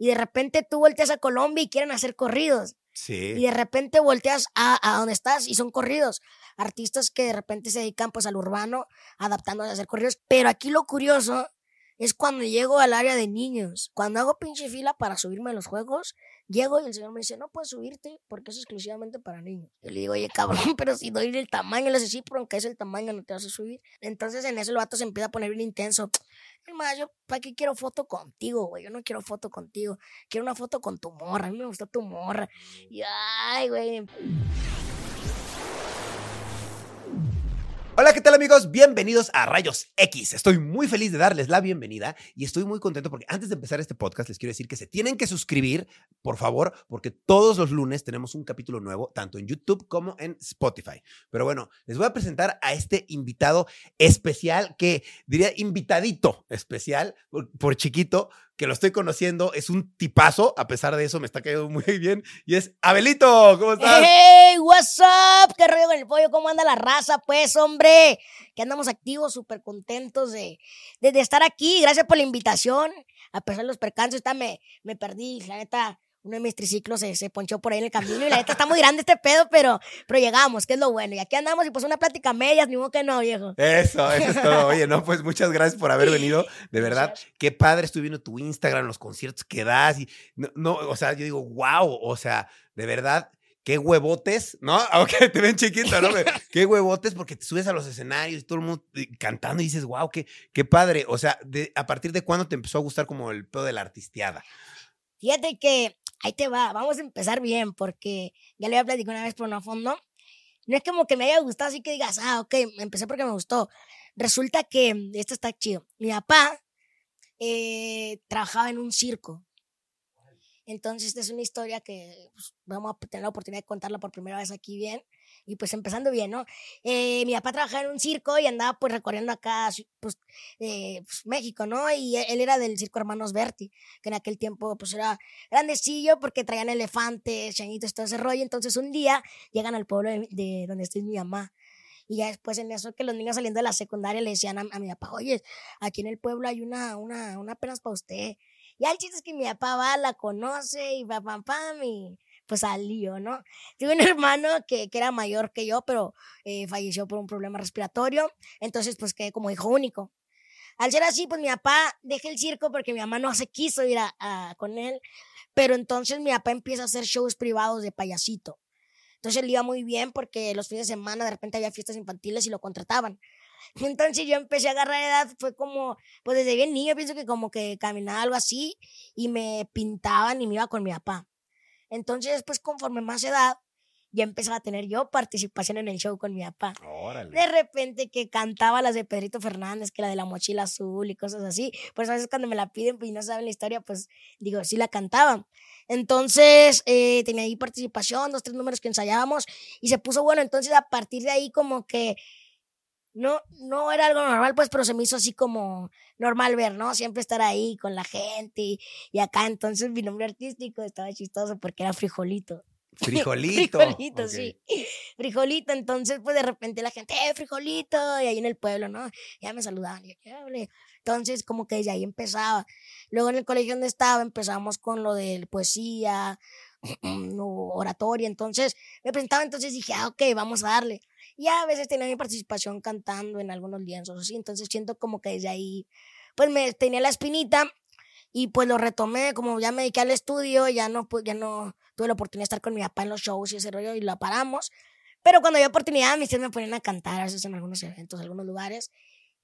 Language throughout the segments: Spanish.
Y de repente tú volteas a Colombia y quieren hacer corridos. Sí. Y de repente volteas a, a donde estás y son corridos. Artistas que de repente se dedican pues al urbano, adaptándose a hacer corridos. Pero aquí lo curioso es cuando llego al área de niños. Cuando hago pinche fila para subirme a los juegos, llego y el señor me dice, no puedes subirte porque es exclusivamente para niños. Yo le digo, oye, cabrón, pero si doy el tamaño, le dice, sí, pero aunque es el tamaño, no te vas a subir. Entonces en eso el vato se empieza a poner bien intenso. Hermano, yo, ¿para qué quiero foto contigo, güey? Yo no quiero foto contigo. Quiero una foto con tu morra. A mí me gustó tu morra. Y, ay, güey. Hola, ¿qué tal amigos? Bienvenidos a Rayos X. Estoy muy feliz de darles la bienvenida y estoy muy contento porque antes de empezar este podcast les quiero decir que se tienen que suscribir, por favor, porque todos los lunes tenemos un capítulo nuevo, tanto en YouTube como en Spotify. Pero bueno, les voy a presentar a este invitado especial que diría invitadito especial por, por chiquito, que lo estoy conociendo, es un tipazo, a pesar de eso me está cayendo muy bien, y es Abelito, ¿cómo estás? ¡Hey! ¿What's up? ¿Qué rollo con el pollo? ¿Cómo anda la raza? Pues, hombre, que andamos activos, súper contentos de, de, estar aquí. Gracias por la invitación. A pesar de los percances, me perdí. La neta, uno de mis triciclos se, se ponchó por ahí en el camino y la neta está muy grande este pedo, pero, pero llegamos, que es lo bueno. Y aquí andamos y pues una plática medias, ni modo que no, viejo. Eso, eso es todo. Oye, no, pues muchas gracias por haber venido. De verdad, qué padre estoy viendo tu Instagram, los conciertos que das. Y no, no, o sea, yo digo, wow, o sea, de verdad, qué huevotes, ¿no? Aunque te ven chiquito, ¿no? Qué huevotes porque te subes a los escenarios y todo el mundo eh, cantando y dices, wow, qué, qué padre. O sea, de, ¿a partir de cuándo te empezó a gustar como el pedo de la artisteada? Fíjate que ahí te va, vamos a empezar bien, porque ya le había platicado una vez por no fondo. No es como que me haya gustado, así que digas, ah, ok, empecé porque me gustó. Resulta que mm, esto está chido. Mi papá eh, trabajaba en un circo. Entonces, esta es una historia que pues, vamos a tener la oportunidad de contarla por primera vez aquí bien. Y pues empezando bien, ¿no? Eh, mi papá trabajaba en un circo y andaba pues recorriendo acá, pues, eh, pues, México, ¿no? Y él, era del circo Hermanos Berti, que en aquel tiempo pues era grandecillo porque traían elefantes, changuitos, todo ese rollo. Entonces un día llegan al pueblo de, de donde estoy mi mamá. Y ya después en eso que los niños saliendo de la secundaria le decían a, a mi papá, oye, aquí en el pueblo hay una, una, una apenas para usted. Y el chiste es que mi papá va, la conoce y va pam pam y pues salió, ¿no? Tuve un hermano que, que era mayor que yo, pero eh, falleció por un problema respiratorio. Entonces pues quedé como hijo único. Al ser así, pues mi papá deja el circo porque mi mamá no se quiso ir a- con él. Pero entonces mi papá empieza a hacer shows privados de payasito. Entonces le iba muy bien porque los fines de semana de repente había fiestas infantiles y lo contrataban. Entonces yo empecé a agarrar edad, fue como, pues desde bien niño pienso que como que caminaba algo así y me pintaban y me iba con mi papá. Entonces, pues conforme más edad, ya empezaba a tener yo participación en el show con mi papá. Órale. De repente que cantaba las de Pedrito Fernández, que la de la mochila azul y cosas así. Pues a veces cuando me la piden pues, y no saben la historia, pues digo, sí la cantaba. Entonces eh, tenía ahí participación, dos, tres números que ensayábamos y se puso bueno. Entonces a partir de ahí como que no, no era algo normal, pues, pero se me hizo así como normal ver, ¿no? Siempre estar ahí con la gente y, y acá. Entonces mi nombre artístico estaba chistoso porque era Frijolito. Frijolito. Frijolito, sí. Frijolito, entonces pues de repente la gente, eh, frijolito, y ahí en el pueblo, ¿no? Ya me saludaban, y yo. Entonces como que desde ahí empezaba. Luego en el colegio donde estaba empezamos con lo de poesía, oratoria, entonces me presentaba, entonces dije, ah, ok, vamos a darle. Y a veces tenía mi participación cantando en algunos lienzos, así, entonces siento como que desde ahí, pues me tenía la espinita y pues lo retomé, como ya me dediqué al estudio, ya no, pues, ya no tuve la oportunidad de estar con mi papá en los shows y ese rollo y lo paramos. Pero cuando había oportunidad, mis tíos me ponían a cantar a veces en algunos eventos, algunos lugares.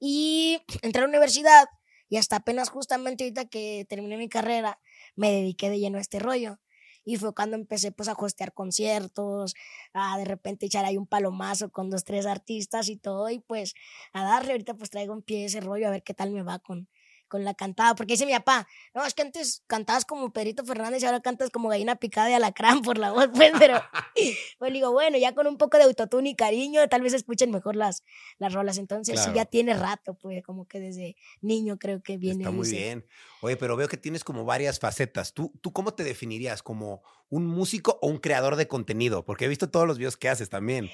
Y entré a la universidad y hasta apenas justamente ahorita que terminé mi carrera, me dediqué de lleno a este rollo. Y fue cuando empecé pues a hostear conciertos, a de repente echar ahí un palomazo con dos, tres artistas y todo. Y pues a darle, ahorita pues traigo en pie ese rollo a ver qué tal me va con, con la cantada. Porque dice mi papá, no, es que antes cantabas como Pedrito Fernández y ahora cantas como gallina picada de alacrán por la voz, pues, pero pues digo, bueno, ya con un poco de autotune y cariño, tal vez escuchen mejor las, las rolas. Entonces sí, ya tiene rato, pues, como que desde niño creo que viene. Está muy ese- bien. Oye, pero veo que tienes como varias facetas. ¿Tú, ¿Tú cómo te definirías? ¿Como un músico o un creador de contenido? Porque he visto todos los videos que haces también.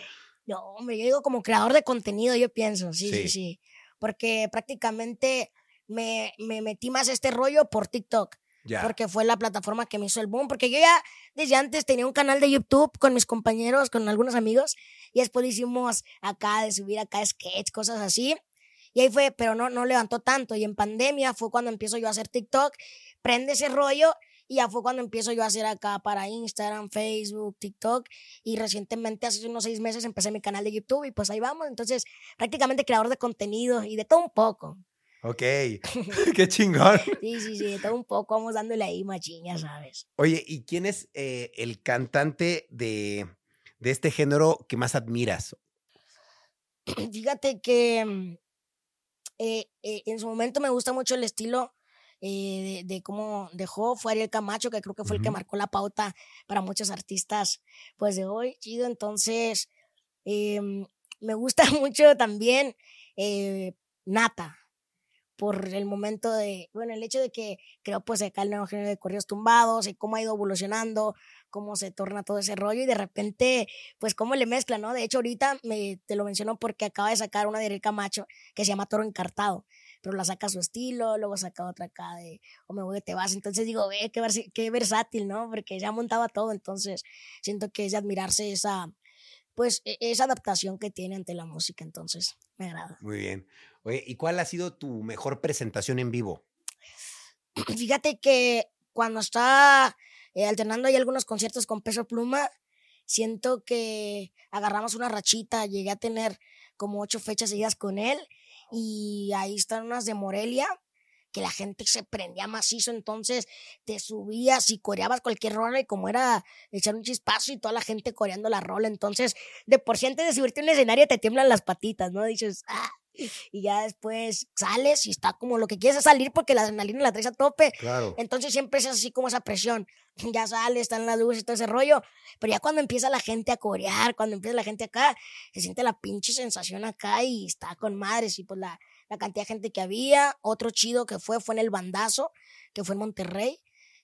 No, hombre, yo digo como creador de contenido, yo pienso, sí, sí, Sí. sí. Porque prácticamente me, me metí más a este rollo por TikTok. Ya. porque fue la plataforma que me hizo el boom, porque yo ya desde antes tenía un canal de YouTube con mis compañeros, con algunos amigos, y después hicimos acá de subir acá sketch, cosas así. Y ahí fue, pero no, no levantó tanto. Y en pandemia fue cuando empiezo yo a hacer TikTok, prende ese rollo y ya fue cuando empiezo yo a hacer acá para Instagram, Facebook, TikTok. Y recientemente, hace unos seis meses, empecé mi canal de YouTube y pues ahí vamos. Entonces, prácticamente creador de contenido y de todo un poco. Ok, qué chingón. Sí, sí, sí, todo un poco. Vamos dándole ahí machiña, ¿sabes? Oye, ¿y quién es eh, el cantante de, de este género que más admiras? Fíjate que mm, eh, eh, en su momento me gusta mucho el estilo eh, de, de cómo dejó, fue Ariel Camacho, que creo que fue el que marcó la pauta para muchos artistas pues de hoy, chido. Entonces, em, me gusta mucho también Nata, por el momento de, bueno, el hecho de que creo pues acá el nuevo género de corridos tumbados y cómo ha ido evolucionando, cómo se torna todo ese rollo y de repente, pues cómo le mezcla, ¿no? De hecho, ahorita me, te lo menciono porque acaba de sacar una de Ariel Camacho que se llama Toro Encartado, pero la saca a su estilo, luego saca otra acá de O me voy te vas, entonces digo, ve, qué, versi- qué versátil, ¿no? Porque ya montaba todo, entonces siento que es de admirarse esa, pues, e- esa adaptación que tiene ante la música, entonces me agrada. Muy bien. Oye, ¿y cuál ha sido tu mejor presentación en vivo? Fíjate que cuando estaba eh, alternando ahí algunos conciertos con Peso Pluma, siento que agarramos una rachita, llegué a tener como ocho fechas seguidas con él y ahí están unas de Morelia que la gente se prendía macizo, entonces te subías y coreabas cualquier rola y como era echar un chispazo y toda la gente coreando la rola, entonces de por sí antes de subirte a un escenario te tiemblan las patitas, ¿no? Dices, ah, y ya después sales y está como lo que quieres es salir porque la adrenalina la traes a tope, Claro. entonces siempre es así como esa presión. Ya sale, están las luces y todo ese rollo. Pero ya cuando empieza la gente a corear, cuando empieza la gente acá, se siente la pinche sensación acá y está con madres. Y pues la, la cantidad de gente que había. Otro chido que fue fue en el Bandazo, que fue en Monterrey.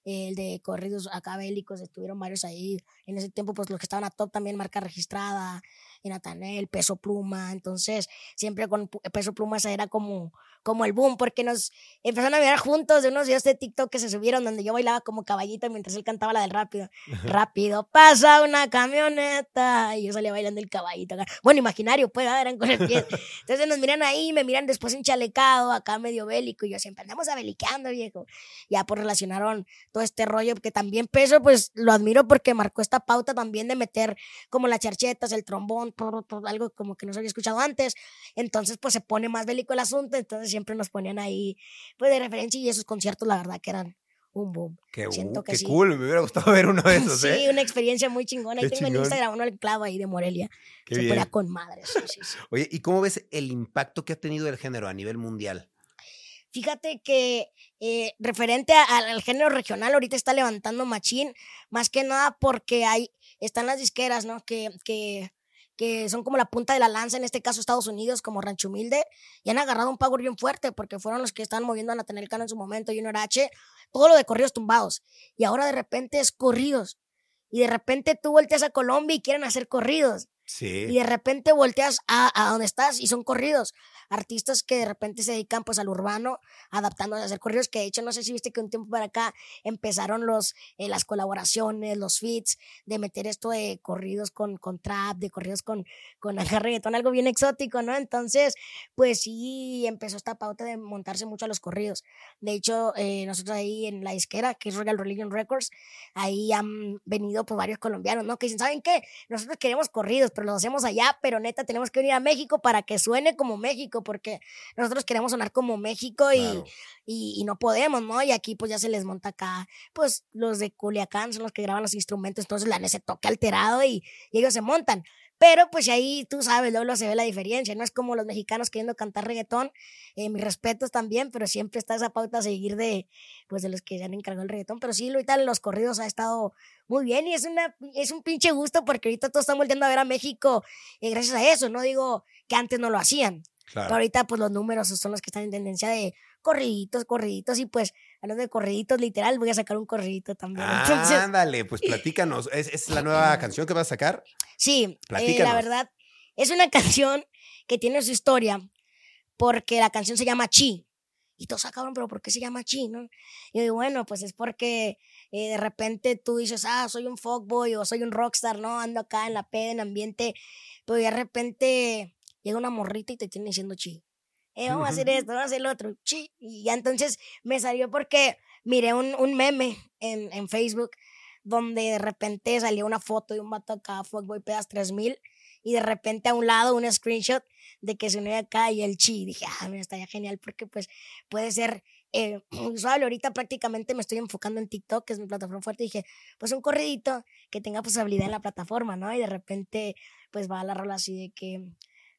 El de corridos acá bélicos, estuvieron varios ahí. En ese tiempo, pues los que estaban a top también, marca registrada, en Atanel, Peso Pluma. Entonces, siempre con Peso Pluma esa era como, como el boom, porque nos empezaron a mirar juntos de unos videos de TikTok que se subieron donde yo bailaba como caballito mientras él cantaba la del rápido. Rápido pasa una camioneta y yo salía bailando el caballito. acá. Bueno, imaginario, pues, eran con el pie. Entonces nos miran ahí, me miran después enchalecado, acá medio bélico, y yo siempre andamos abeliqueando, viejo. Ya pues relacionaron todo este rollo, que también peso, pues lo admiro porque marcó esta pauta también de meter como las charchetas, el trombón, todo, todo, algo como que no se había escuchado antes. Entonces, pues se pone más bélico el asunto, entonces siempre nos ponían ahí, pues de referencia, y esos conciertos, la verdad, que eran un boom. Qué, Siento que qué sí. cool. Me hubiera gustado ver uno de esos, sí, ¿eh? una experiencia muy chingona. Ahí tengo en. Instagram uno el clavo ahí de Morelia. Qué se ponía con madres. sí, sí, sí. Oye, ¿y cómo ves el impacto que ha tenido el género a nivel mundial? Fíjate que eh, referente a- al, al género regional, ahorita está levantando machín, más que nada porque hay, están las disqueras, ¿no? Que, que, que son como la punta de la lanza, en este caso Estados Unidos, como Rancho Humilde, y han agarrado un power bien fuerte, porque fueron los que estaban moviendo a Nathaniel Cano en su momento, Junior H, todo lo de corridos tumbados. Y ahora de repente es corridos. Y de repente tú volteas a Colombia y quieren hacer corridos. Y Sí. de repente volteas a, a donde estás y son corridos. Artistas que de repente se dedican pues al urbano, adaptándose a hacer corridos, que de hecho no sé si viste que un tiempo para acá empezaron los, eh, las colaboraciones, los feats, de meter esto de corridos con, con trap, de corridos con, con reggaetón, algo bien exótico, ¿no? Entonces, pues sí, empezó esta pauta de montarse mucho a los corridos. De hecho, eh, nosotros ahí en la disquera, que es Royal Religion Records, ahí han venido pues varios colombianos, ¿no? Que dicen, ¿saben qué? Nosotros queremos corridos, pero los hacemos allá, pero neta tenemos que venir a México para que suene como México, porque nosotros queremos sonar como México y, y, y no podemos, ¿no? Y aquí pues ya se les monta acá, pues los de Culiacán son los que graban los instrumentos, entonces la ese toque alterado y, y ellos se montan. Pero pues ahí tú sabes, luego se ve la diferencia, no es como los mexicanos queriendo cantar reggaetón, eh, mis respetos también, pero siempre está esa pauta a seguir de, pues de los que se han encargado el reggaetón, pero sí, ahorita los corridos ha estado muy bien y es, una, es un pinche gusto porque ahorita todos están volviendo a ver a México eh, gracias a eso, no digo que antes no lo hacían, pero ahorita pues los números son los que están en tendencia de corriditos, corriditos y pues hablando de corriditos literal voy a sacar un corridito también. Entonces, Ándale, pues platícanos. ¿Es, es la nueva canción que vas a sacar? sí, eh, la verdad es una canción que tiene su historia porque la canción se llama Chi Y todos, ah, cabrón, pero ¿por qué se llama Chi, no? Y yo digo, bueno, pues es porque eh, de repente tú dices, ah, soy un fuckboy o soy un rockstar, ¿no? Ando acá en la peda, en ambiente, pero de repente llega una morrita y te tiene diciendo Chi. Eh, vamos a hacer esto, vamos a hacer lo otro, Chi. Y ya entonces me salió porque miré un, un meme en, en Facebook donde de repente salió una foto de un vato acá, Fuckboy Pedas 3000, y de repente a un lado un screenshot de que se unía acá y el chi. Dije, ah, mira, estaría genial porque pues puede ser eh, usual. Ahorita prácticamente me estoy enfocando en TikTok, que es mi plataforma fuerte. dije, pues un corridito que tenga posibilidad en la plataforma, ¿no? Y de repente pues va la rola así de que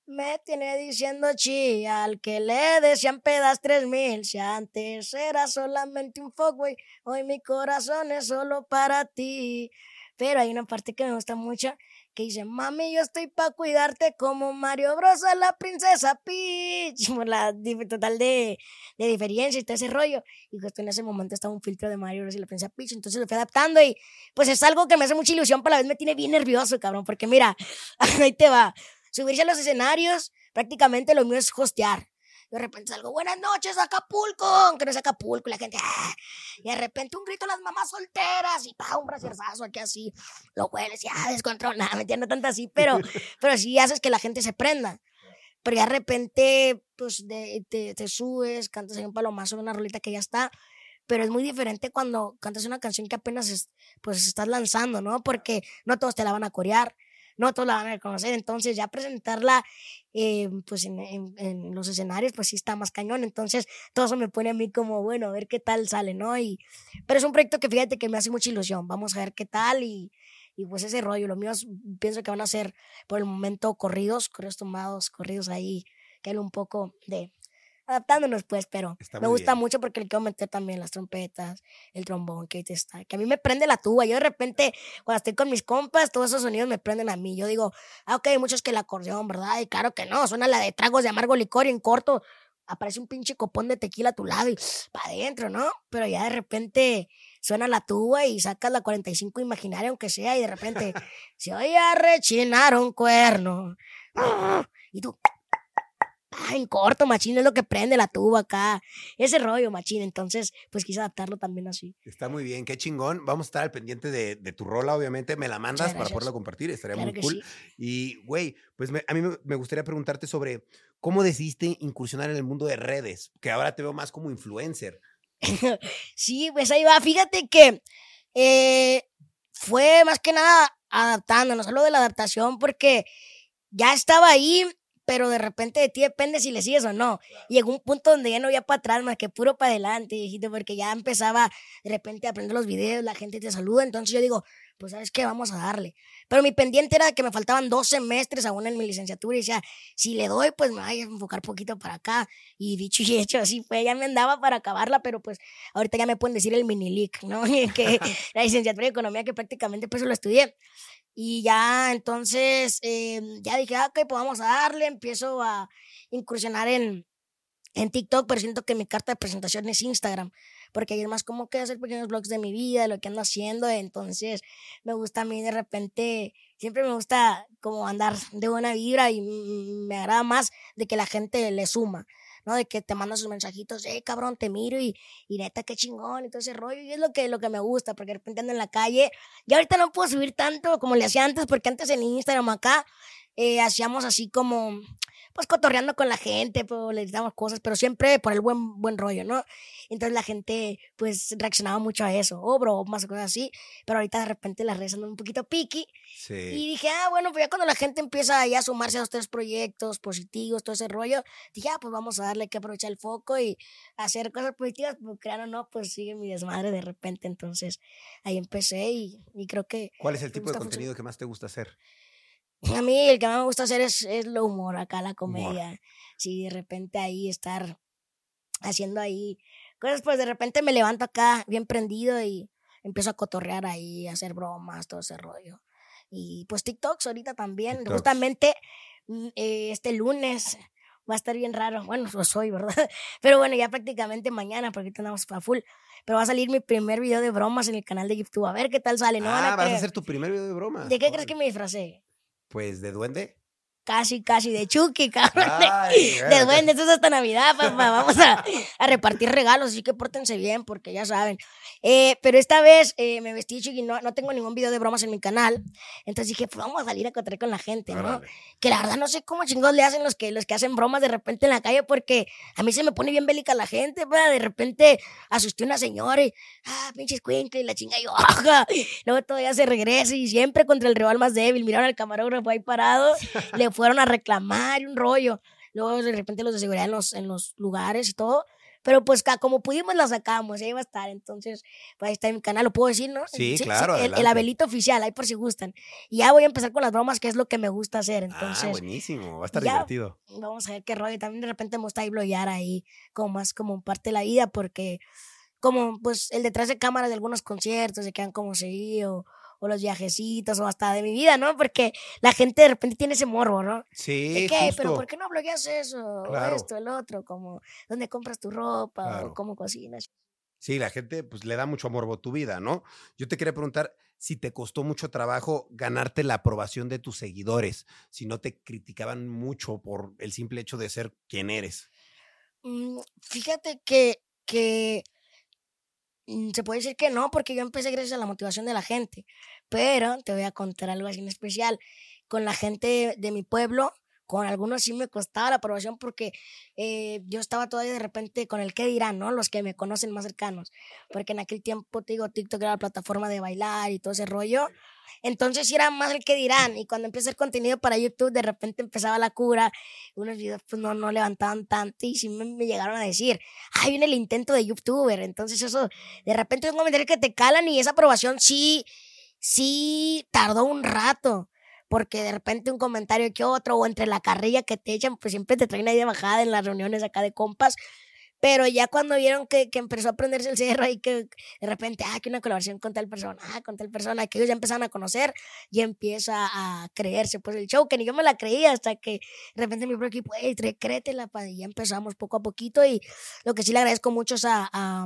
me tiene diciendo chi al que le decían pedas tres mil. Si antes era solamente un fuckboy, hoy mi corazón es solo para ti. Pero hay una parte que me gusta mucho que dice, mami, yo estoy para cuidarte como Mario Bros. a la princesa Peach. Por la total de, de, diferencia y todo ese rollo. Y justo en ese momento estaba un filtro de Mario Bros. y la princesa Peach. Entonces lo fui adaptando y pues es algo que me hace mucha ilusión, pero a la vez me tiene bien nervioso, cabrón. Porque mira, ahí te va subirse a los escenarios, prácticamente lo mío es hostear. De repente salgo, buenas noches, Acapulco, aunque no es Acapulco, la gente, ¡ah! y de repente un grito a las mamás solteras, y pa, un bracierzazo aquí así, lo hueles, ya, descontrolado, me entiendo tanto así, pero, pero sí haces que la gente se prenda. Pero ya de repente, pues, de, te, te, subes, cantas en un palomazo, una rolita que ya está, pero es muy diferente cuando cantas una canción que apenas, pues, estás lanzando, ¿no? Porque no todos te la van a corear no todos la van a reconocer. Entonces, ya presentarla eh, pues en, los escenarios, pues sí está más cañón. Entonces, todo eso me pone a mí como, bueno, a ver qué tal sale, ¿no? Y, pero es un proyecto que fíjate que me hace mucha ilusión. Vamos a ver qué tal y, y pues ese rollo. Los míos pienso que van a ser por el momento corridos, corridos tomados, corridos ahí, que hay un poco de adaptándonos, pues, pero me gusta mucho porque le quiero meter también las trompetas, el trombón, que está, que a mí me prende la tuba. Yo de repente, cuando estoy con mis compas, todos esos sonidos me prenden a mí. Yo digo, ah, ok, hay muchos que el acordeón, ¿verdad? Y claro que no, suena la de tragos de amargo licor y en corto aparece un pinche copón de tequila a tu lado y para adentro, ¿no? Pero ya de repente suena la tuba y sacas la 45 imaginaria, aunque sea, y de repente se oye a rechinar un cuerno. Y tú, en corto, machín, es lo que prende la tuba acá. Ese rollo, machín. Entonces, pues quise adaptarlo también así. Está muy bien, qué chingón. Vamos a estar al pendiente de, tu rola, obviamente. Me la mandas para poderla compartir, estaría muy cool. Y, güey, pues a mí me, gustaría preguntarte sobre cómo decidiste incursionar en el mundo de redes, que ahora te veo más como influencer. sí, pues ahí va. Fíjate que eh, fue más que nada adaptándonos, solo de la adaptación, porque ya estaba ahí pero de repente de ti depende si le sigues o no. Y llegó un punto donde ya no había para atrás, más que puro para adelante, dijiste, porque ya empezaba de repente a aprender los videos, la gente te saluda, entonces yo digo, pues sabes qué, vamos a darle. Pero mi pendiente era que me faltaban dos semestres aún en mi licenciatura y decía, si le doy, pues me voy a enfocar poquito para acá. Y dicho y hecho, así fue, ya me andaba para acabarla, pero pues ahorita ya me pueden decir el mini leak, ¿no? que la licenciatura de economía que prácticamente pues lo estudié. Y ya entonces, em, ya dije, ah, ok, pues vamos a darle, empiezo a incursionar en, en TikTok, pero siento que mi carta de presentación es Instagram, porque ahí es más como que hacer pequeños blogs de mi vida, de lo que ando haciendo, entonces me gusta a mí de repente, siempre me gusta como andar de buena vibra y me agrada más de que la gente le suma. ¿no? De que te mandan sus mensajitos, eh, cabrón, te miro y, y neta, qué chingón y todo ese rollo. Y es lo que, lo que me gusta, porque de repente ando en la calle. Y ahorita no puedo subir tanto como le hacía antes, porque antes en Instagram acá eh, hacíamos así como pues cotorreando con la gente, pues, le damos cosas, pero siempre por el buen, buen rollo, ¿no? Entonces la gente, pues, reaccionaba mucho a eso, o más cosas así, pero ahorita de repente las redes andan un poquito piqui. Sí. Y dije, ah, bueno, pues ya cuando la gente empieza ya a sumarse a los tres proyectos positivos, todo ese rollo, dije, ah, pues vamos a darle que aprovechar el foco y hacer cosas positivas, pues crean o no, pues sigue mi desmadre de repente, entonces ahí empecé y, y creo que... ¿Cuál es el tipo de contenido que más te gusta hacer? A mí el que más me gusta hacer es, es lo humor, acá la comedia. Si de repente ahí estar haciendo ahí cosas, pues de repente me levanto acá bien prendido y empiezo a cotorrear ahí, a hacer bromas, todo ese rollo. Y pues TikToks ahorita también, justamente mm, eh, este lunes va a estar bien raro. Bueno, lo soy, ¿verdad? Pero bueno, ya prácticamente mañana, porque tenemos para full. Pero va a salir mi primer video de bromas en el canal de YouTube. A ver qué tal sale. ¿no? Ah, vas a hacer tu primer video de bromas. ¿De qué crees que me disfracé? Pues de duende. Casi, casi de Chucky, cabrón. Ay, de duende, esto es hasta Navidad, papá. Vamos a, a repartir regalos, así que pórtense bien, porque ya saben. Eh, pero esta vez eh, me vestí Chucky, no, no tengo ningún video de bromas en mi canal. Entonces dije, pues vamos a salir a encontrar con la gente, ¿no? órale. Que la verdad no sé cómo chingados le hacen los que, los que hacen bromas de repente en la calle, porque a mí se me pone bien bélica la gente, pa. De repente asusté a una señora y, ah, pinches cuenca y la chinga y yo, ajá. Luego todavía se regresa y siempre contra el rival más débil. Miraron al camarógrafo ahí parado, le fueron a reclamar y un rollo. Luego de repente los de seguridad en los, en los lugares y todo. Pero pues como pudimos la sacamos, ahí va a estar. Entonces, pues ahí está en mi canal, lo puedo decir, ¿no? Sí, claro, el, el adelante. abelito oficial, ahí por si gustan. Y ya voy a empezar con las bromas, que es lo que me gusta hacer. Ah, Entonces, buenísimo. Va a estar ya- divertido. vamos a ver qué rollo. También de repente me gusta ahí bloguear ahí, como más como parte de la vida, porque como pues el detrás de cámaras de algunos conciertos se quedan como seguí, o, los viajecitos, o hasta de mi vida, ¿no? Porque la gente de repente tiene ese morbo, ¿no? Sí, ¿De qué? ¿Pero por qué no blogueas eso? Claro. O esto, el otro, como dónde compras tu ropa, Claro. o cómo cocinas. Sí, la gente pues le da mucho morbo a tu vida, ¿no? Yo te quería preguntar si te costó mucho trabajo ganarte la aprobación de tus seguidores, si no te criticaban mucho por el simple hecho de ser quien eres. Mm, Fíjate que, que se puede decir que no, porque yo empecé gracias a la motivación de la gente. Pero te voy a contar algo así en especial. Con la gente de mi pueblo, con algunos sí me costaba la aprobación porque eh, yo estaba todavía de repente con el qué dirán, ¿no? Los que me conocen más cercanos. Porque en aquel tiempo, te digo, TikTok era la plataforma de bailar y todo ese rollo. Entonces era más el que dirán. Y cuando empecé hacer contenido para YouTube, de repente empezaba la cura. Unos videos pues no, no levantaban tanto y sí me, me llegaron a decir, ay, viene el intento de YouTuber. Entonces eso, de repente es un comentario que te calan y esa aprobación sí, sí tardó un rato. Porque de repente un comentario que otro, o entre la carrilla que te echan, pues siempre te traen ahí de bajada en las reuniones acá de compas. Pero ya cuando vieron que, que empezó a aprenderse el cerro y que de repente, ah, que una colaboración con tal persona, ah, con tal persona, que ellos ya empezaron a conocer, y empieza a creerse pues el show, que ni yo me la creía hasta que de repente mi propio equipo, hey, créetela, pa", y ya empezamos poco a poquito. Y lo que sí le agradezco mucho es a, a,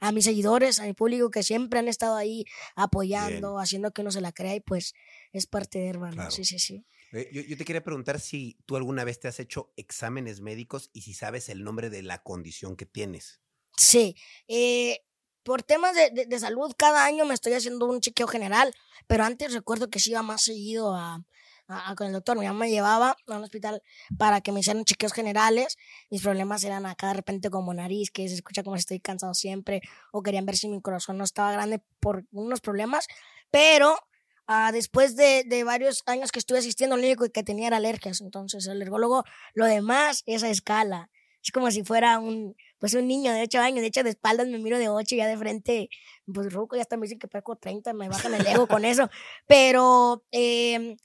a mis seguidores, a mi público, que siempre han estado ahí apoyando, haciendo que uno se la crea, y pues es parte de hermano. Claro. Sí, sí, sí. Yo, yo te quería preguntar si tú alguna vez te has hecho exámenes médicos y si sabes el nombre de la condición que tienes. Sí, eh, por temas de, de- de salud, cada año me estoy haciendo un chequeo general, pero antes recuerdo que sí iba más seguido a, a- a con el doctor. Mi mamá me llevaba a un hospital para que me hicieran chequeos generales. Mis problemas eran acá de repente como nariz, que se escucha como si estoy cansado siempre, o querían ver si mi corazón no estaba grande por unos problemas, pero ah, después de, de varios años que estuve asistiendo, lo único que tenía alergias. Entonces, el alergólogo, lo demás es a escala. Es como si fuera un, pues un niño de 8 años. De hecho, de espaldas me miro de 8 y ya de frente, pues ruco, ya hasta me dicen que parezco 30, me bajan el ego con eso. Pero eh,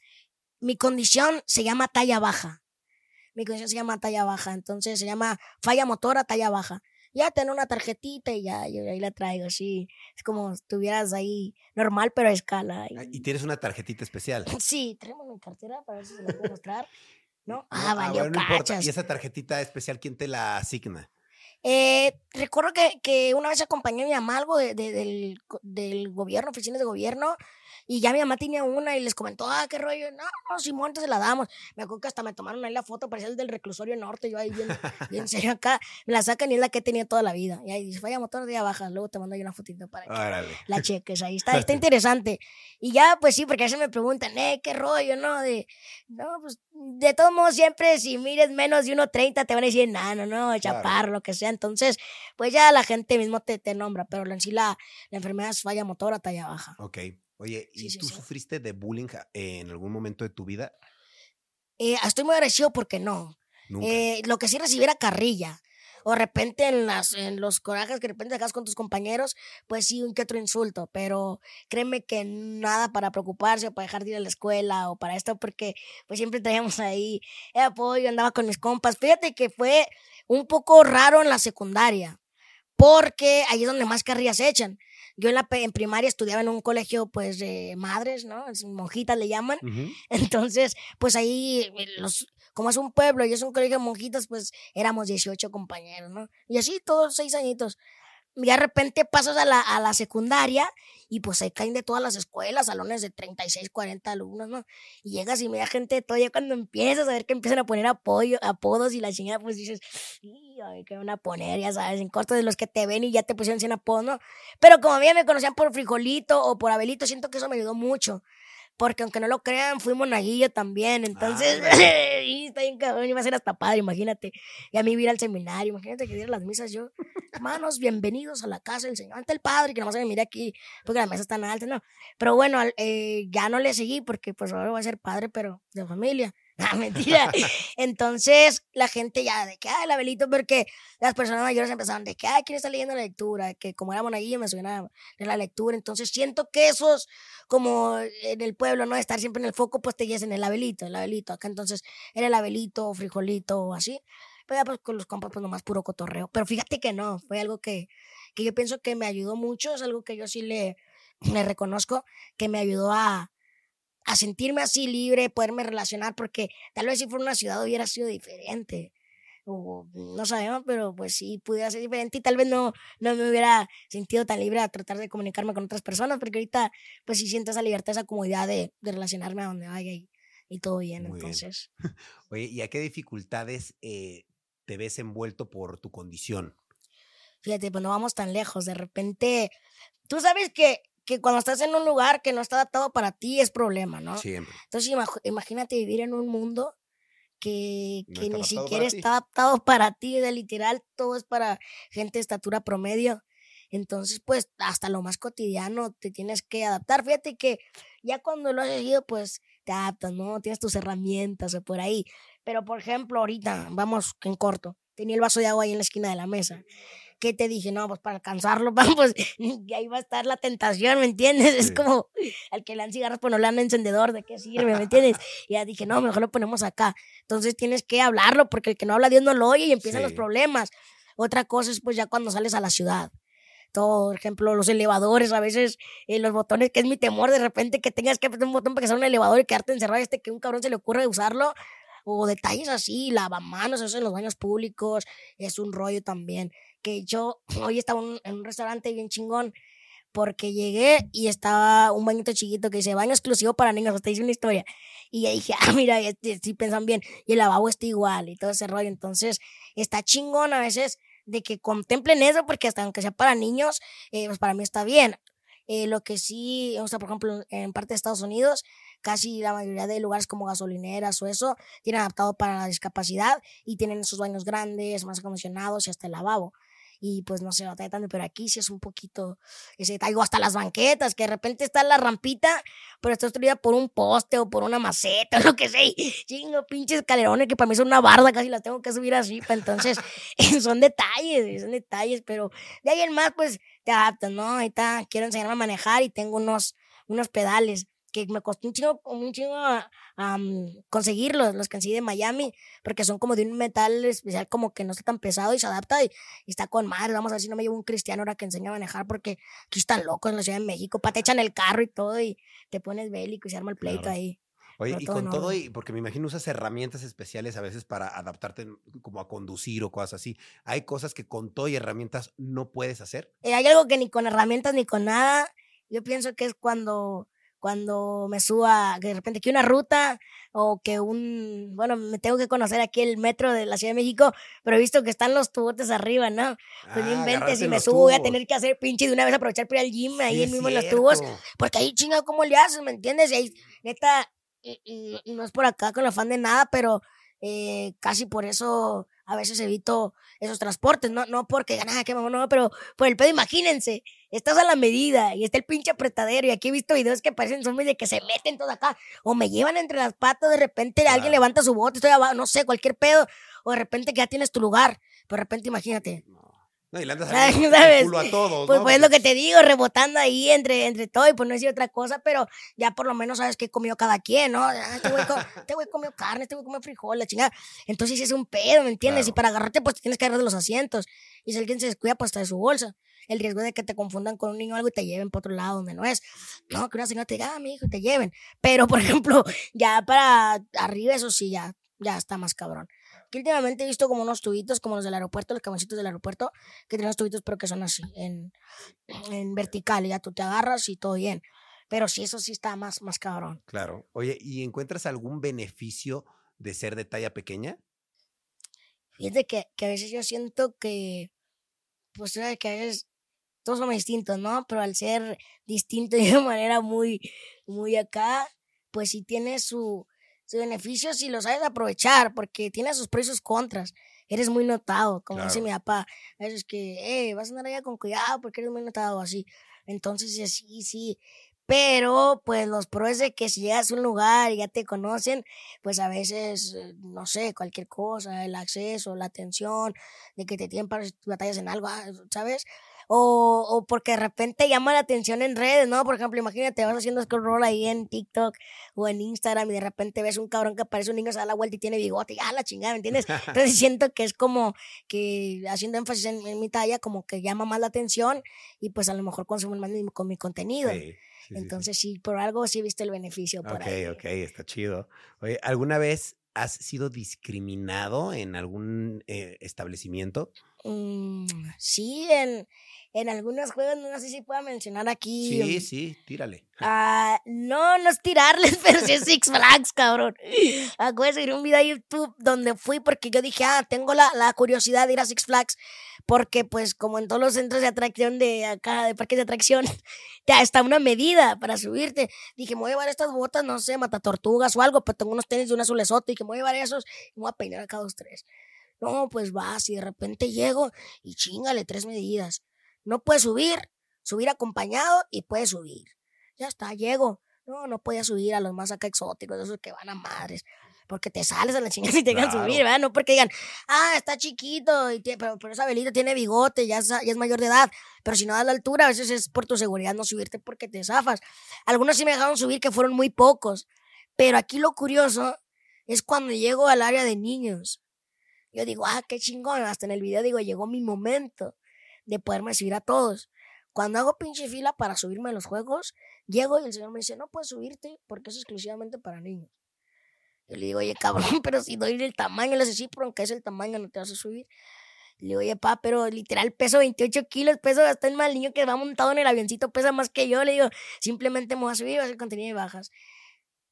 mi condición se llama talla baja. Mi condición se llama talla baja. Entonces se llama falla motora talla baja. Ya tengo una tarjetita y ya, yo ahí la traigo, así. Es como si estuvieras ahí normal, pero a escala. Ah, Y tienes una tarjetita especial. Sí, tenemos mi cartera para ver si se la puedo mostrar. ¿No? No, Ah, valió bueno, no importa. ¿Y esa tarjetita especial quién te la asigna? Eh, recuerdo que, que una vez acompañé a mi mamá algo de- de- del, del gobierno, oficinas de gobierno, y ya mi mamá tenía una y les comentó, ah, qué rollo, no, no, Simón, entonces se la damos. Me acuerdo que hasta me tomaron ahí la foto, parecía el del reclusorio norte, yo ahí bien, bien serio acá, me la sacan y es la que he tenido toda la vida. Y ahí dice, vaya motor de baja, luego te mando ahí una fotito para que Órale. la cheques, ahí está, está interesante. Y ya, pues sí, porque a veces me preguntan, eh, qué rollo, ¿no? De, no, pues, de todos modos, siempre si mires menos de 1.30 te van a decir, no, no, no, chaparro, lo que sea. Entonces, pues ya la gente mismo te, te nombra, pero en sí la, la enfermedad es falla motora, talla baja. Ok. Oye, ¿y Sí, tú sí. sufriste de bullying en algún momento de tu vida? Eh, estoy muy agradecido porque no. Eh, lo que sí recibí era carrilla. O de repente en, las, en los corajes que de repente sacas con tus compañeros, pues sí, un que otro insulto. Pero créeme que nada para preocuparse o para dejar de ir a la escuela o para esto, porque pues siempre traíamos ahí el apoyo, andaba con mis compas. Fíjate que fue un poco raro en la secundaria, porque ahí es donde más carrillas se echan. Yo en, la, en primaria estudiaba en un colegio pues de madres, ¿no? Monjitas le llaman. Entonces, pues ahí, eh, los, como es un pueblo y es un colegio de monjitas, pues éramos 18 compañeros, ¿no? Y así todos seis añitos. De repente pasas a la, a la secundaria y pues se caen de todas las escuelas, salones de 36, 40 alumnos, ¿no? Y llegas y me da gente de todo, ya cuando empiezas a ver que empiezan a poner apoyo, apodos y la chingada, pues dices, ay, ¿qué van a poner? Ya sabes, en corto de los que te ven y ya te pusieron sin apodos, ¿no? Pero como a mí me conocían por frijolito o por abelito, siento que eso me ayudó mucho porque aunque no lo crean, fui monaguillo también. Entonces, y está bien cabrón, iba a ser hasta padre, imagínate. Y a mí ir al seminario, imagínate que diera las misas yo. Hermanos, bienvenidos a la casa del Señor. Ante el Padre, que no se me mire aquí, porque la mesa está tan alta, no. Pero bueno, eh, ya no le seguí porque pues ahora voy a ser padre, pero de familia. Ah, mentira. Entonces, la gente ya de que, ah, el abelito, porque las personas mayores empezaron de que, ah, ¿quién está leyendo la lectura? Que como era monaguillo me suena de la lectura. Entonces, siento que esos, como en el pueblo, ¿no? Estar siempre en el foco, pues te guías en el abelito, el abelito. Acá entonces era el abelito, frijolito o así. Pero ya pues con los compas, pues nomás puro cotorreo. Pero fíjate que no, fue algo que, que yo pienso que me ayudó mucho, es algo que yo sí le, le reconozco, que me ayudó a a sentirme así libre, poderme relacionar, porque tal vez si fuera una ciudad hubiera sido diferente. O, no sabemos, pero pues sí pudiera ser diferente y tal vez no, no me hubiera sentido tan libre a tratar de comunicarme con otras personas, porque ahorita pues sí siento esa libertad, esa comodidad de, de relacionarme a donde vaya y, y todo bien, entonces. Oye, ¿y a qué dificultades eh, te ves envuelto por tu condición? Fíjate, pues no vamos tan lejos, de repente, tú sabes que que cuando estás en un lugar que no está adaptado para ti es problema, ¿no? Siempre. Entonces imagínate vivir en un mundo que, que ni siquiera está adaptado para ti, de literal, todo es para gente de estatura promedio. Entonces, pues, hasta lo más cotidiano te tienes que adaptar. Fíjate que ya cuando lo has seguido, pues, te adaptas, ¿no? Tienes tus herramientas o por ahí. Pero, por ejemplo, ahorita, vamos en corto, tenía el vaso de agua ahí en la esquina de la mesa. ¿Qué te dije? No, pues para alcanzarlo, pues ahí va a estar la tentación, ¿me entiendes? Es como al que le dan cigarros, pues no le dan encendedor, ¿de qué sirve? ¿Me entiendes? Y ya dije, no, mejor lo ponemos acá. Entonces tienes que hablarlo, porque el que no habla Dios no lo oye y empiezan los problemas. Otra cosa es pues ya cuando sales a la ciudad todo, por ejemplo, los elevadores, a veces eh, los botones, que es mi temor, de repente que tengas que apretar un botón para que sea un elevador y quedarte encerrado, este que un cabrón se le ocurre usarlo, o detalles así, lavamanos, eso en los baños públicos, es un rollo también que yo hoy estaba en un restaurante bien chingón porque llegué y estaba un bañito chiquito que dice baño exclusivo para niños, hasta hice una historia. Y ya dije, ah, mira, sí pensan bien. Y el lavabo está igual y todo ese rollo. Entonces, está chingón a veces de que contemplen eso, porque hasta aunque sea para niños, eh, pues para mí está bien. Eh, lo que sí, o sea, por ejemplo, en parte de Estados Unidos, casi la mayoría de lugares como gasolineras o eso, tienen adaptado para la discapacidad y tienen esos baños grandes, más acondicionados y hasta el lavabo y pues no se nota tanto, pero aquí sí es un poquito ese detalle, hasta las banquetas, que de repente está la rampita, pero está destruida por un poste o por una maceta o lo que sea, chingo, pinches escalerones que para mí son una barda, casi las tengo que subir así, entonces son detalles, son detalles, pero de ahí en más pues te adaptas, ¿no? Ahorita quiero enseñarme a manejar y tengo unos, unos pedales que me costó un chingo, un chingo conseguirlos, los que sido de Miami, porque son como de un metal especial, como que no está tan pesado y se adapta y, está con madre. Vamos a ver si no me llevo un cristiano ahora que enseña a manejar, porque aquí están locos en la Ciudad de México, pa, te echan el carro y todo y te pones bélico y se arma el pleito ahí. Oye, y con todo, y porque me imagino usas herramientas especiales a veces para adaptarte como a conducir o cosas así. Hay cosas que con todo y herramientas no puedes hacer. Eh, hay algo que ni con herramientas ni con nada. Yo pienso que es cuando cuando me suba de repente que una ruta o que un, bueno, me tengo que conocer aquí el metro de la Ciudad de México, pero he visto que están los tubotes arriba, ¿no? Pues no ah, inventes, si me subo voy a tener que hacer pinche de una vez aprovechar para ir al gym ahí mismo en los tubos, porque ahí chinga cómo le haces, ¿me entiendes? Y ahí, neta, y, no es por acá con la fan de nada, pero eh, casi por eso a veces evito esos transportes, no, no porque nada, que no, pero por el pedo, imagínense, estás a la medida y está el pinche apretadero y aquí he visto videos que parecen zombies de que se meten todos acá o me llevan entre las patas, de repente alguien levanta su bote, estoy abajo, no sé, cualquier pedo, o de repente que ya tienes tu lugar, pero de repente imagínate, no, y le andas el culo a todos. Pues, pues, es lo que te digo, rebotando ahí entre, entre todo y pues no decir otra cosa, pero ya por lo menos sabes qué comió cada quien, ¿no? Ah, este güey, este güey comió carne, este güey comió frijol, la chingada. Entonces es un pedo, ¿me entiendes? Y para agarrarte, pues te tienes que agarrar de los asientos. Y si alguien se descuida, pues hasta de su bolsa. El riesgo de que te confundan con un niño o algo y te lleven para otro lado donde no es. No, que una señora te diga, ah, mi hijo, te lleven. Pero, por ejemplo, ya para arriba, eso sí, ya, ya está más cabrón. Que últimamente he visto como unos tubitos, como los del aeropuerto, los camioncitos del aeropuerto, que tienen unos tubitos, pero que son así, en, en vertical, y ya tú te agarras y todo bien. Pero sí, eso sí está más, más cabrón. Claro. Oye, ¿y encuentras algún beneficio de ser de talla pequeña? Fíjate que, que a veces yo siento que, pues, sabes que a veces todos somos distintos, ¿no? Pero al ser distinto de una manera muy, muy acá, pues sí tiene su, su beneficio si lo sabes aprovechar, porque tiene sus precios contras. Eres muy notado, como dice Claro. mi papá. A veces que, eh, vas a andar allá con cuidado porque eres muy notado, así. Entonces, sí, sí. Pero, pues, los pros es de que si llegas a un lugar y ya te conocen, pues a veces, eh, no sé, cualquier cosa, el acceso, la atención, de que te tienen para batallas en algo, ah, ¿sabes? O, o porque de repente llama la atención en redes, ¿no? Por ejemplo, imagínate, vas haciendo scroll ahí en TikTok o en Instagram y de repente ves un cabrón que parece un niño, se da la vuelta y tiene bigote, ya la chingada, ¿me entiendes? Entonces siento que es como que haciendo énfasis en, en mi talla, como que llama más la atención y pues a lo mejor consumen más mi, con mi contenido. Sí, sí, sí, sí. Entonces sí, por algo sí he visto el beneficio por Ok, ahí. ok, está chido. Oye, ¿alguna vez has sido discriminado en algún eh, establecimiento? Mm, sí, en, en algunos juegos, no sé si pueda mencionar aquí. Sí, mm, sí, tírale. Ah, no, no es tirarles, pero sí es Six Flags, cabrón. Acabo de subir un video a YouTube donde fui porque yo dije, ah, tengo la, la curiosidad de ir a Six Flags. Porque, pues, como en todos los centros de atracción de acá, de parques de atracción, ya está una medida para subirte. Dije, me voy a llevar estas botas, no sé, matatortugas o algo, pero tengo unos tenis de una azulesota y que me voy a llevar esos y me voy a peinar acá dos, tres. No, pues vas y de repente llego y chingale tres medidas. No puedes subir, subir acompañado y puedes subir. Ya está, llego. No, no podía subir a los más acá exóticos, esos que van a madres. Porque te sales a la chingada si te dejan Claro. subir, ¿verdad? No porque digan, ah, está chiquito, y pero esa velita tiene bigote, ya es, ya es mayor de edad. Pero si no das la altura, a veces es por tu seguridad no subirte porque te zafas. Algunos sí me dejaron subir, que fueron muy pocos. Pero aquí lo curioso es cuando llego al área de niños. Yo digo, ah, qué chingón. Hasta en el video digo, llegó mi momento de poderme subir a todos. Cuando hago pinche fila para subirme a los juegos, llego y el señor me dice, no puedes subirte porque es exclusivamente para niños. Yo le digo, oye, cabrón, pero si doy el tamaño, le dice, sí, pero aunque es el tamaño, no te vas a subir. Le digo, oye, pa, pero literal peso 28 kilos, peso hasta el mal niño que va montado en el avioncito, pesa más que yo. Le digo, simplemente me voy a subir y voy a hacer contenido de bajas.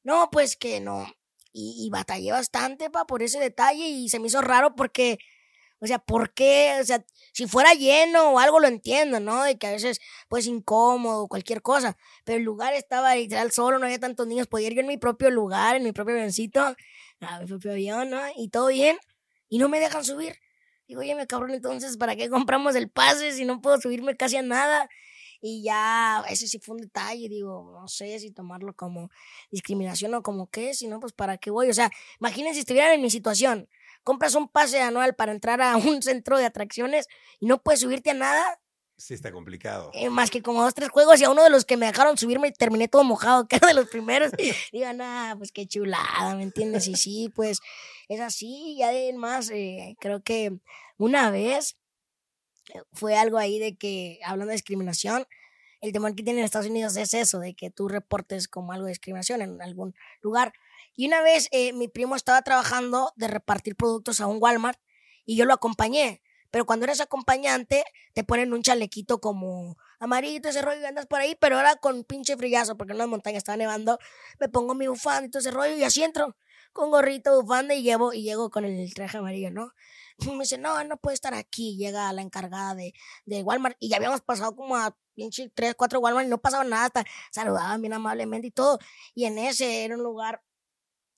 No, pues que no. Y, batallé bastante, pa, por ese detalle y se me hizo raro porque, o sea, ¿por qué? O sea, si fuera lleno o algo lo entiendo, ¿no? De que a veces, pues, incómodo, cualquier cosa. Pero el lugar estaba literal solo, no había tantos niños. Podía ir yo en mi propio lugar, en mi propio avioncito, a mi propio avión, ¿no? Y todo bien. Y no me dejan subir. Digo, oye, me cabrón, entonces, ¿para qué compramos el pase si no puedo subirme casi a nada? Y ya, ese sí fue un detalle, digo, no sé si tomarlo como discriminación o como qué, si no, pues para qué voy. O sea, imagínense si estuvieran en mi situación. Compras un pase anual para entrar a un centro de atracciones y no puedes subirte a nada, Sí, está complicado. eh, más que como dos, tres juegos y a uno de los que me dejaron subirme terminé todo mojado, que era de los primeros. Digo, nada, pues qué chulada, ¿me entiendes? Y sí, pues es así, y además, eh, creo que una vez fue algo ahí de que, hablando de discriminación, el temor que tienen en Estados Unidos es eso, de que tú reportes como algo de discriminación en algún lugar. Y una vez eh, mi primo estaba trabajando de repartir productos a un Walmart y yo lo acompañé. Pero cuando eres acompañante, te ponen un chalequito como amarillito, ese rollo, y andas por ahí, pero ahora con pinche frillazo, porque en las montañas estaba nevando, me pongo mi bufanda y todo ese rollo, y así entro, con gorrito, bufanda, y llevo, y llego con el traje amarillo, ¿no? Me dice, no, no puede estar aquí, llega la encargada de, de Walmart, y ya habíamos pasado como a pinche tres, cuatro Walmart, y no pasaba nada, hasta saludaban bien amablemente y todo, y en ese era un lugar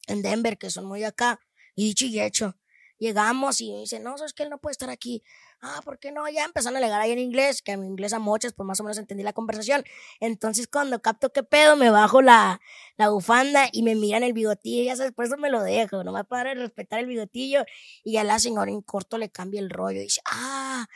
en Denver, que son muy acá, y dicho y hecho, llegamos y dice, no, sabes que él no puede estar aquí. Ah, ¿por qué no? Ya empezaron a alegar ahí en inglés, que en inglés a mochas, pues más o menos entendí la conversación. Entonces, cuando capto qué pedo, me bajo la, la bufanda y me miran el bigotillo, ya sabes, por eso me lo dejo, nomás para respetar el bigotillo. Y ya la señora en corto le cambia el rollo y dice, ah,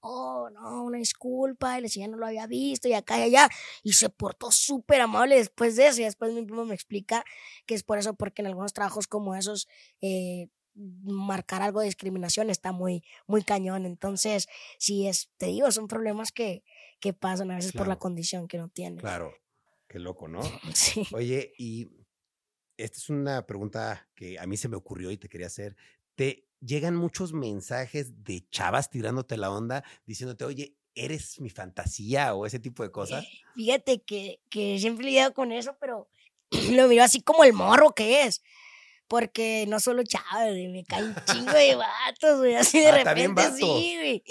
oh, no, una disculpa, y la señora no lo había visto, y acá y allá, y se portó súper amable después de eso, y después mi primo me explica que es por eso, porque en algunos trabajos como esos, eh, marcar algo de discriminación está muy, muy cañón. Entonces, sí es, te digo, son problemas que, que pasan a veces por la Claro. condición que no tienes. Claro. Qué loco, ¿no? Sí. Oye, y esta es una pregunta que a mí se me ocurrió y te quería hacer. ¿Te llegan muchos mensajes de chavas tirándote la onda, diciéndote, oye, ¿eres mi fantasía o ese tipo de cosas? Fíjate que, que siempre he lidiado con eso, pero lo miro así como el morro que es. Porque no solo chavas, güey, me caen un chingo de vatos, güey, así de Ah, repente sí, güey.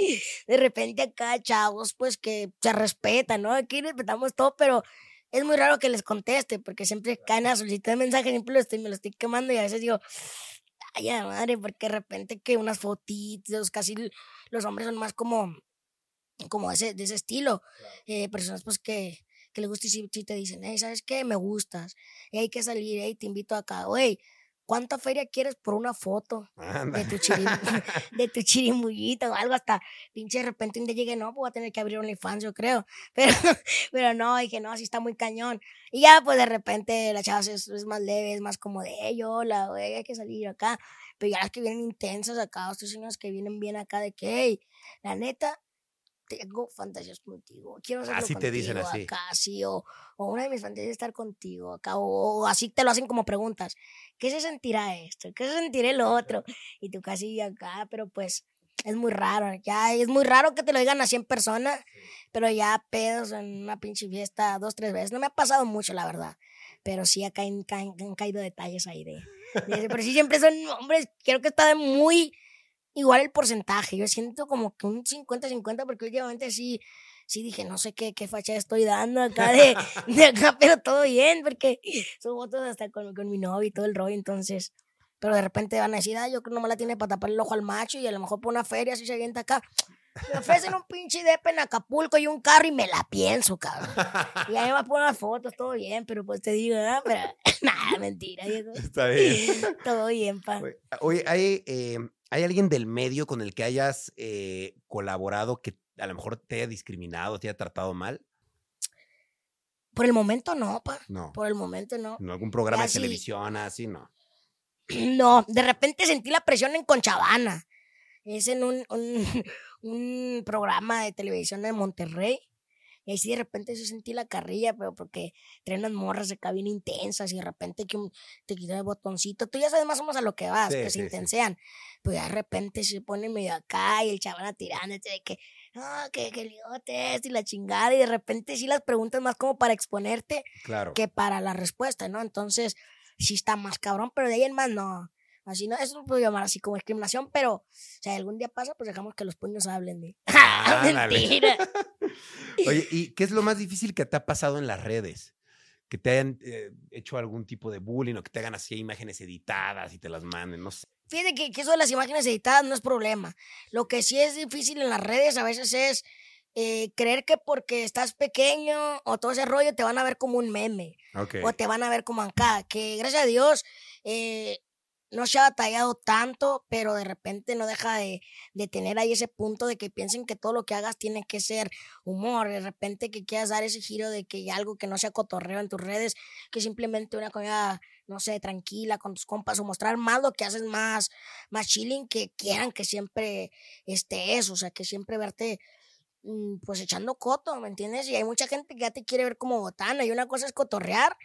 De repente acá chavos, pues que se respetan, ¿no? Aquí respetamos todo, pero es muy raro que les conteste, porque siempre caen a solicitar mensajes, siempre lo estoy, me lo estoy quemando y a veces digo, ay, madre, porque de repente que unas fotitos, casi los hombres son más como, como ese, de ese estilo. Eh, personas pues que, que les gusta y si, si te dicen, hey, ¿sabes qué? Me gustas, hey, hay que salir, hey, te invito acá, güey, ¿cuánta feria quieres por una foto? Anda. de tu, chirim, de tu o algo hasta pinche de repente un día llegué, no, pues voy a tener que abrir OnlyFans, yo creo. Pero, pero no, dije, no, así está muy cañón. Y ya, pues de repente la chava es, es más leve, es más como de, hey, hola, güey, hay que salir acá. Pero ya las que vienen intensas acá, estos señores que vienen bien acá de que, hey, la neta, tengo fantasías contigo. Quiero hacerlo Así te dicen contigo así. Acá, sí, o, o una de mis fantasías es estar contigo acá, o, o así te lo hacen como preguntas. ¿Qué se sentirá esto? ¿Qué se sentirá el otro? Y tú casi acá, pero pues es muy raro. Ya es muy raro que te lo digan así en persona, pero ya pedos en una pinche fiesta dos, tres veces. No me ha pasado mucho, la verdad. Pero sí acá han, caen- han caído detalles ahí de, de. Pero sí siempre son hombres, creo que está de muy igual el porcentaje. Yo siento como que un 50-50 porque últimamente sí, sí dije, no sé qué, qué facha estoy dando acá de, de acá, pero todo bien porque son fotos hasta con, con mi novio y todo el rollo, entonces... Pero de repente van a decir, ah, yo creo que nomás la tiene para tapar el ojo al macho y a lo mejor por una feria así se avienta acá. Me ofrecen un pinche depe en Acapulco y un carro y me la pienso, cabrón. Y ahí va a poner las fotos, todo bien, pero pues te digo, ah, pero nada, mentira, viejo. Está bien. Todo bien, pa. Oye, ¿hay, eh, ¿hay alguien del medio con el que hayas eh, colaborado que a lo mejor te haya discriminado, te haya tratado mal? Por el momento no, pa. No. Por el momento no. ¿En algún programa de televisión así? No. No, de repente sentí la presión en Conchabana. Es en un, un, un programa de televisión de Monterrey. Y ahí sí de repente sí sentí la carrilla, pero porque traen las morras de cabina intensas y de repente que te quitan el botoncito. Tú ya sabes más o menos a lo que vas, Sí, que sí, se sí. intensean. Pues ya de repente se pone medio acá y el chaval tirándote de que, no, que, que ligote esto y la chingada. Y de repente sí las preguntas más como para exponerte Claro. que para la respuesta, ¿no? Entonces, sí está más cabrón, pero de ahí en más no. Así no, eso no puedo llamar así como discriminación, pero si algún día pasa, pues dejamos que los puños hablen de. Ándale. Mentira. Oye, ¿y qué es lo más difícil que te ha pasado en las redes? Que te hayan eh, hecho algún tipo de bullying o que te hagan así imágenes editadas y te las manden, no sé. Fíjate que, que eso de las imágenes editadas no es problema. Lo que sí es difícil en las redes a veces es eh, creer que porque estás pequeño o todo ese rollo te van a ver como un meme. Ok. o te van a ver como acá. Que gracias a Dios eh, no se ha batallado tanto, pero de repente no deja de, de tener ahí ese punto de que piensen que todo lo que hagas tiene que ser humor. De repente que quieras dar ese giro de que algo que no sea cotorreo en tus redes, que simplemente una comida, no sé, tranquila con tus compas o mostrar más lo que haces más, más chilling, que quieran que siempre esté eso, o sea, que siempre verte mm, pues echando coto, ¿me entiendes? Y hay mucha gente que ya te quiere ver como botana y una cosa es cotorrear,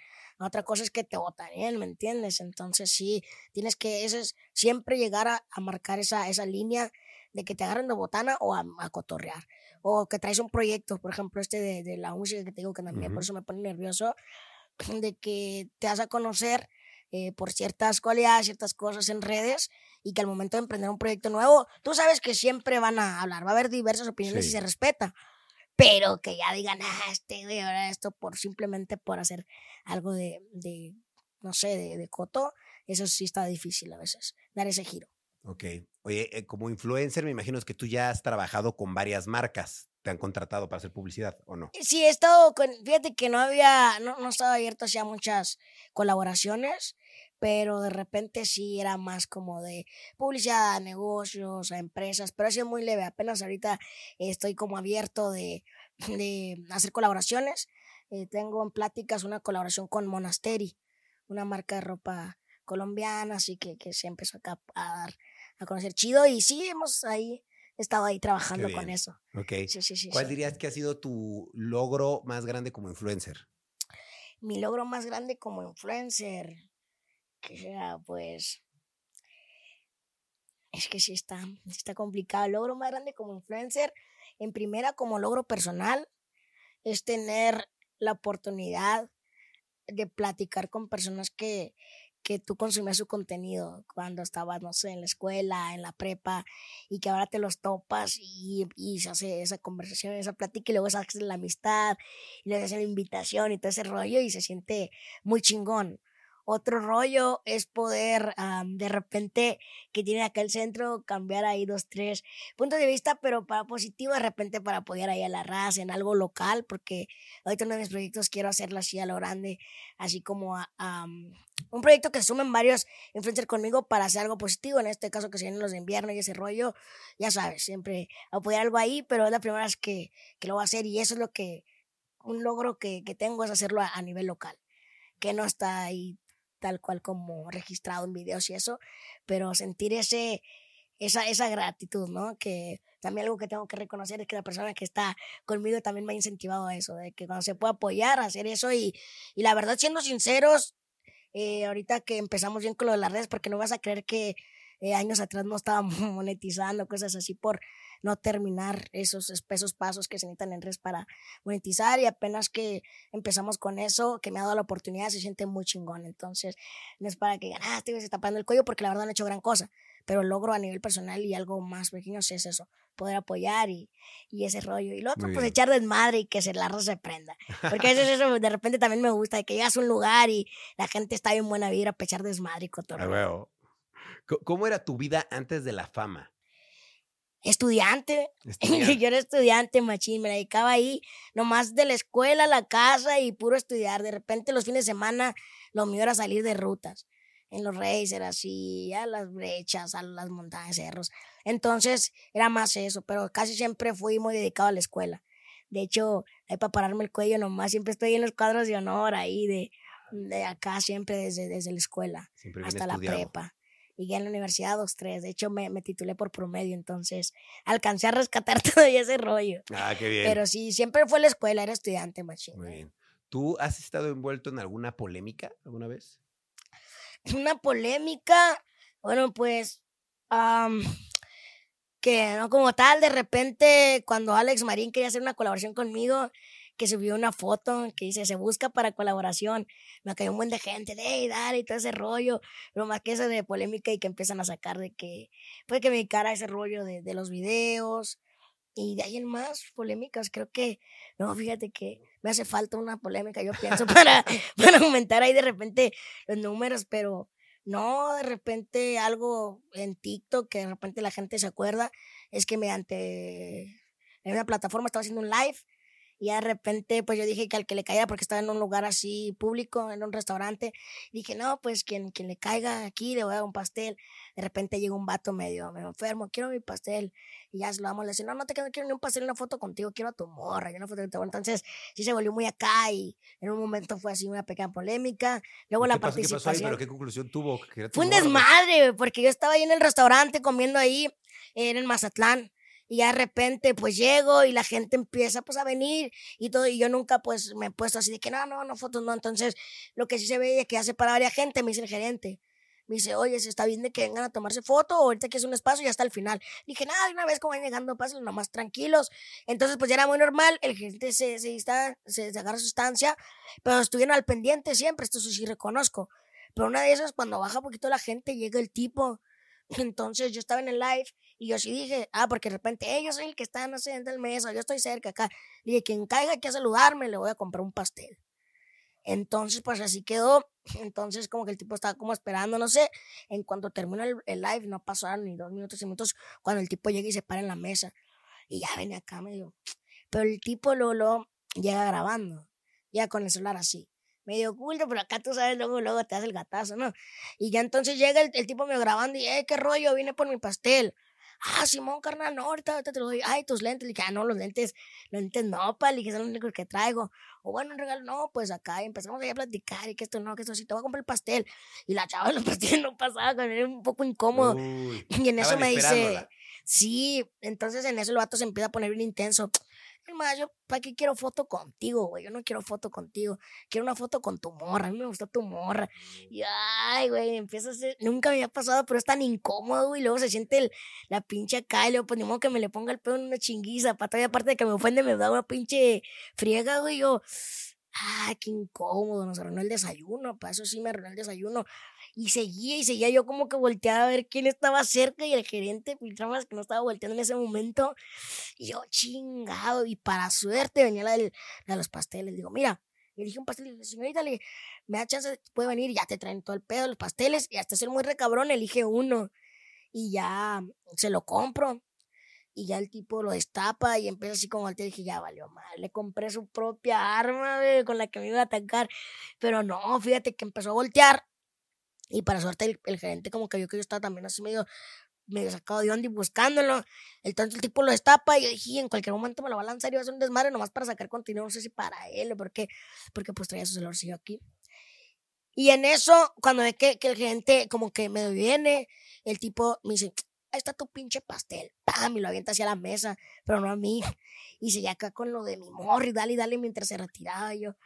otra cosa es que te botanen, ¿me entiendes? Entonces sí, tienes que ese es, siempre llegar a, a marcar esa, esa línea de que te agarren de botana o a, a cotorrear. O que traes un proyecto, por ejemplo, este de, de la música que te digo que también por eso me pone nervioso, de que te vas a conocer eh, por ciertas cualidades, ciertas cosas en redes y que al momento de emprender un proyecto nuevo, tú sabes que siempre van a hablar, va a haber diversas opiniones y Sí. se respeta, pero que ya digan, ah, este güey, ahora esto por simplemente por hacer algo de, de no sé, de, de coto, eso sí está difícil a veces, dar ese giro. Ok. Oye, eh, como influencer, me imagino que tú ya has trabajado con varias marcas. ¿Te han contratado para hacer publicidad o no? Sí, he estado con, fíjate que no había, no, no estaba abierto hacia muchas colaboraciones, pero de repente sí era más como de publicidad a negocios, a empresas, pero ha sido muy leve. Apenas ahorita estoy como abierto de, de hacer colaboraciones. Eh, tengo en pláticas una colaboración con Monasteri, una marca de ropa colombiana, así que, que se empezó acá a dar a conocer chido y sí, hemos ahí estado ahí trabajando con eso. Ok. Sí, sí, sí. ¿Cuál dirías que ha sido tu logro más grande como influencer? mi logro más grande como influencer, que sea pues Es que sí está, sí está complicado. El logro más grande como influencer, en primera como logro personal, es tener la oportunidad de platicar con personas que, que tú consumías su contenido cuando estabas, no sé, en la escuela, en la prepa, y que ahora te los topas y, y se hace esa conversación, esa plática, y luego se hace la amistad, y le hacen la invitación y todo ese rollo, y se siente muy chingón. Otro rollo es poder de repente que tiene acá el centro cambiar ahí dos, tres puntos de vista, pero para positivo, de repente para apoyar ahí a la raza en algo local, porque ahorita uno de mis proyectos quiero hacerlo así a lo grande, así como a, un proyecto que sumen varios influencers conmigo para hacer algo positivo, en este caso que se vienen los de invierno y ese rollo, ya sabes, siempre apoyar algo ahí, pero es la primera vez que, que lo voy a hacer y eso es lo que, un logro que, que tengo es hacerlo a, a nivel local que no está ahí tal cual como registrado en videos y eso, pero sentir ese, esa, esa gratitud, ¿no? Que también algo que tengo que reconocer es que la persona que está conmigo también me ha incentivado a eso, de que cuando se puede apoyar, hacer eso y, y la verdad, siendo sinceros, eh, ahorita que empezamos bien con lo de las redes, porque no vas a creer que eh, años atrás no estábamos monetizando, cosas así por no terminar esos espesos pasos que se necesitan en redes para monetizar y apenas que empezamos con eso, que me ha dado la oportunidad, se siente muy chingón. Entonces, no es para que digan, ah, está tapando el cuello porque la verdad no he hecho gran cosa, pero logro a nivel personal y algo más pequeño es eso, poder apoyar y, y ese rollo. Y lo otro, pues echar desmadre y que se la se prenda. Porque a veces eso de repente también me gusta, de que llegas a un lugar y la gente está bien buena vida para echar desmadre y cotorreo. ¿Cómo era tu vida antes de la fama? Estudiante. Yo era estudiante, machín. Me dedicaba ahí, nomás de la escuela a la casa y puro estudiar. De repente, los fines de semana, lo mío era salir de rutas. En los racers, así, a las brechas, a las montañas, cerros. Entonces, era más eso, pero casi siempre fui muy dedicado a la escuela. De hecho, ahí para pararme el cuello nomás, siempre estoy en los cuadros de honor ahí de, de acá, siempre desde, desde la escuela hasta la prepa y ya en la universidad dos, tres. De hecho, me, me, titulé por promedio, entonces alcancé a rescatar todo ese rollo. Ah, qué bien. Pero sí, siempre fue la escuela, era estudiante, machín. Muy bien. ¿Tú has estado envuelto en alguna polémica alguna vez? Una polémica, bueno, pues, que no como tal, de repente, cuando Alex Marín quería hacer una colaboración conmigo, que subió una foto que dice, se busca para colaboración. Me cayó un buen de gente, de dale, y todo ese rollo. Pero más que eso de polémica y que empiezan a sacar de que, puede que me cara ese rollo de, de los videos. Y de ahí en más polémicas, creo que, no, fíjate que me hace falta una polémica, yo pienso, para, para aumentar ahí de repente los números, pero no, de repente algo en TikTok que de repente la gente se acuerda, es que mediante en una plataforma estaba haciendo un live y de repente, pues yo dije que al que le caiga, porque estaba en un lugar así público, en un restaurante, dije, no, pues quien, quien le caiga aquí le voy a dar un pastel. De repente llega un vato medio, me enfermo, quiero mi pastel. Y ya se lo vamos a decir, no, no te quiero, quiero ni un pastel, una foto contigo, quiero a tu morra, una foto contigo. Entonces, sí se volvió muy acá y en un momento fue así una pequeña polémica. Luego la participación. ¿Qué pasó ahí? ¿Pero qué conclusión tuvo? Fue un desmadre, porque yo estaba ahí en el restaurante comiendo ahí, en Mazatlán y de repente pues llego y la gente empieza pues a venir y todo y yo nunca pues me he puesto así de que no, no, no, fotos no, entonces lo que sí se ve es que hace para varias gente, me dice el gerente. Me dice, oye, se está bien de que vengan a tomarse foto, ahorita que es un espacio y hasta el final. Dije, nada, de una vez como van llegando, pasen nomás tranquilos. Entonces, pues ya era muy normal, el gerente se, se, está, se, agarra su estancia, pero estuvieron al pendiente siempre, esto sí reconozco. Pero una de esas, cuando baja un poquito la gente, llega el tipo. Entonces yo estaba en el live y yo sí dije, ah, porque de repente, ellos son el que está, en el mesa, yo estoy cerca acá. dije, quien caiga aquí a saludarme, le voy a comprar un pastel. Entonces, pues así quedó. Entonces, como que el tipo estaba como esperando, no sé. En cuanto terminó el, live, no pasaron ni dos minutos, minutos, cuando el tipo llega y se para en la mesa. Y ya venía acá, medio. Pero el tipo lo, llega grabando, ya con el celular así medio oculto, pero acá tú sabes, luego, luego te hace el gatazo, ¿no? Y ya entonces llega el, el tipo medio grabando y, eh, qué rollo, vine por mi pastel. Ah, Simón, carnal, no, ahorita, te lo doy. Ay, tus lentes. Le dije, ah, no, los lentes, los lentes no, pal, y que son los únicos que traigo. O bueno, un regalo, no, pues acá y empezamos a platicar y que esto no, que esto sí, te voy a comprar el pastel. Y la chava de los pasteles no pasaba, era un poco incómodo. y en eso me dice, sí, entonces en eso el vato se empieza a poner bien intenso. Más, yo, ¿para qué quiero foto contigo, güey? Yo no quiero foto contigo. Quiero una foto con tu morra. A mí me gusta tu morra. Y, ay, güey, empieza a ser. Nunca me había pasado, pero es tan incómodo, güey. Luego se siente el, la pinche acá. Luego, pues, ni modo que me le ponga el pedo en una chinguiza. Para todavía, aparte de que me ofende, me da una pinche friega, güey. Yo, ay, qué incómodo. Nos arruinó el desayuno. Para eso sí me arruinó el desayuno. Y seguía y seguía yo como que volteaba a ver quién estaba cerca y el gerente, más que no estaba volteando en ese momento. Y yo, chingado. Y para suerte venía la, de los pasteles. Digo, mira, le dije un pastel, señorita, le me da chance, puede venir, ya te traen todo el pedo, los pasteles, y hasta ser muy recabrón, elige uno. Y ya se lo compro. Y ya el tipo lo destapa y empieza así como voltear. Y dije, ya valió mal. Le compré su propia arma con la que me iba a atacar. Pero no, fíjate que empezó a voltear y para suerte el, gerente como que vio que yo estaba también así medio, medio sacado de onda y buscándolo. Entonces el tipo lo destapa y dije, en cualquier momento me lo va a lanzar y va a hacer un desmadre nomás para sacar contenido, no sé si para él o porque, porque pues traía su celularcillo aquí. Y en eso, cuando ve que, que el gerente como que me viene, el tipo me dice, ahí está tu pinche pastel. ¡Pam! Y lo avienta hacia la mesa, pero no a mí. Y se acá con lo de mi morri, dale, dale, mientras se retiraba. yo,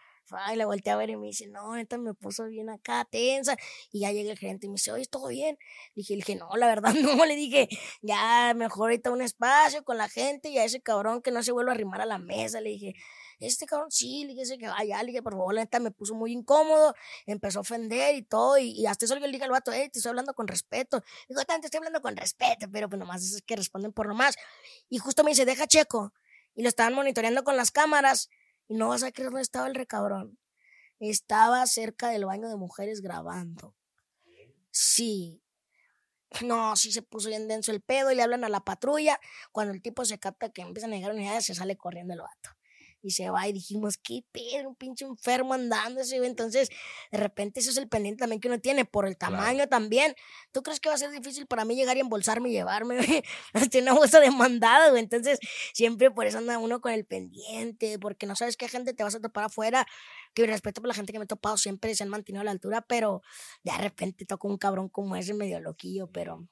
y le volteé a ver y me dice, no, esta me puso bien acá, tensa. Y ya llega el gerente y me dice, oye, ¿todo bien? Dije, le dije, no, la verdad no. Le dije, ya, mejor ahorita un espacio con la gente y a ese cabrón que no se vuelva a arrimar a la mesa. Le dije, este cabrón sí, le dije que vaya, le dije, por favor, la neta me puso muy incómodo, empezó a ofender y todo, y, hasta eso le dije al vato, hey, te estoy hablando con respeto. Digo, tanto estoy hablando con respeto, pero pues nomás es que responden por nomás. Y justo me dice, deja checo. Y lo estaban monitoreando con las cámaras y no vas a creer dónde estaba el recabrón. Estaba cerca del baño de mujeres grabando. Sí. No, sí se puso bien denso el pedo y le hablan a la patrulla. Cuando el tipo se capta que empiezan a llegar unidades, se sale corriendo el vato y se va y dijimos, qué pedo, un pinche enfermo andando ese, Entonces, de repente eso es el pendiente también que uno tiene, por el tamaño también. ¿Tú crees que va a ser difícil para mí llegar y embolsarme y llevarme, hasta una bolsa demandada, güey? Entonces, siempre por eso anda uno con el pendiente, porque no sabes qué gente te vas a topar afuera, que respeto por la gente que me he topado, siempre se han mantenido a la altura, pero de repente toco un cabrón como ese medio loquillo, pero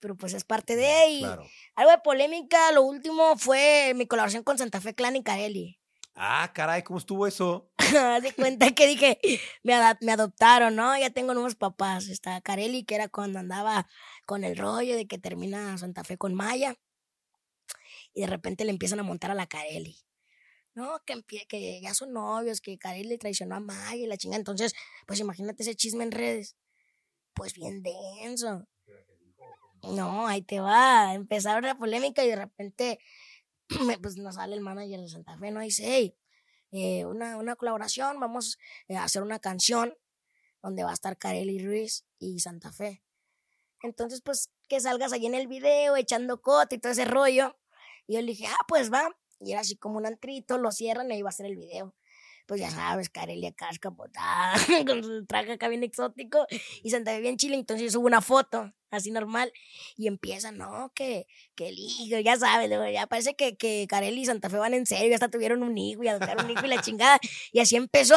pero pues es parte de y algo de polémica, lo último fue mi colaboración con Santa Fe Clan y Carelli. Ah, caray, ¿cómo estuvo eso? de cuenta que dije, me, me, adoptaron, ¿no? Ya tengo nuevos papás. Está Carelli, que era cuando andaba con el rollo de que termina Santa Fe con Maya. Y de repente le empiezan a montar a la Carelli. No, que, que ya son novios, que Carelli traicionó a Maya y la chinga. Entonces, pues imagínate ese chisme en redes. Pues bien denso. No, ahí te va. Empezaron la polémica y de repente pues nos sale el manager de Santa Fe, ¿no? Dice, hey, eh, una, una colaboración, vamos a hacer una canción donde va a estar Kareli Ruiz y Santa Fe. Entonces, pues, que salgas ahí en el video echando cote y todo ese rollo. Y yo le dije, ah, pues va. Y era así como un antrito, lo cierran y ahí va a ser el video pues ya sabes, Carelia casca botada, con su traje acá bien exótico y Santa Fe bien chile, entonces subo una foto así normal y empieza, no, que, que el hijo, ya sabes, ya parece que, que Carelli y Santa Fe van en serio, hasta tuvieron un hijo y adoptaron un hijo y la chingada, y así empezó.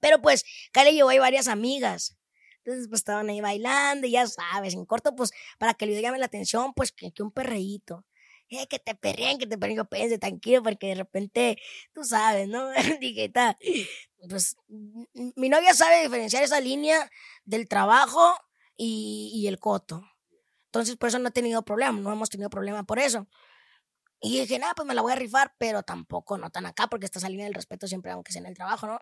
Pero pues, Carelli llevó ahí varias amigas. Entonces, pues estaban ahí bailando y ya sabes, en corto, pues para que le llame la atención, pues que, que un perreíto eh, que te perren, que te perren, yo pense, tranquilo, porque de repente, tú sabes, ¿no? Dije, pues mi novia sabe diferenciar esa línea del trabajo y, y, el coto. Entonces, por eso no he tenido problema, no hemos tenido problema por eso. Y dije, nada, pues me la voy a rifar, pero tampoco no tan acá, porque esta línea del respeto siempre, aunque sea en el trabajo, ¿no?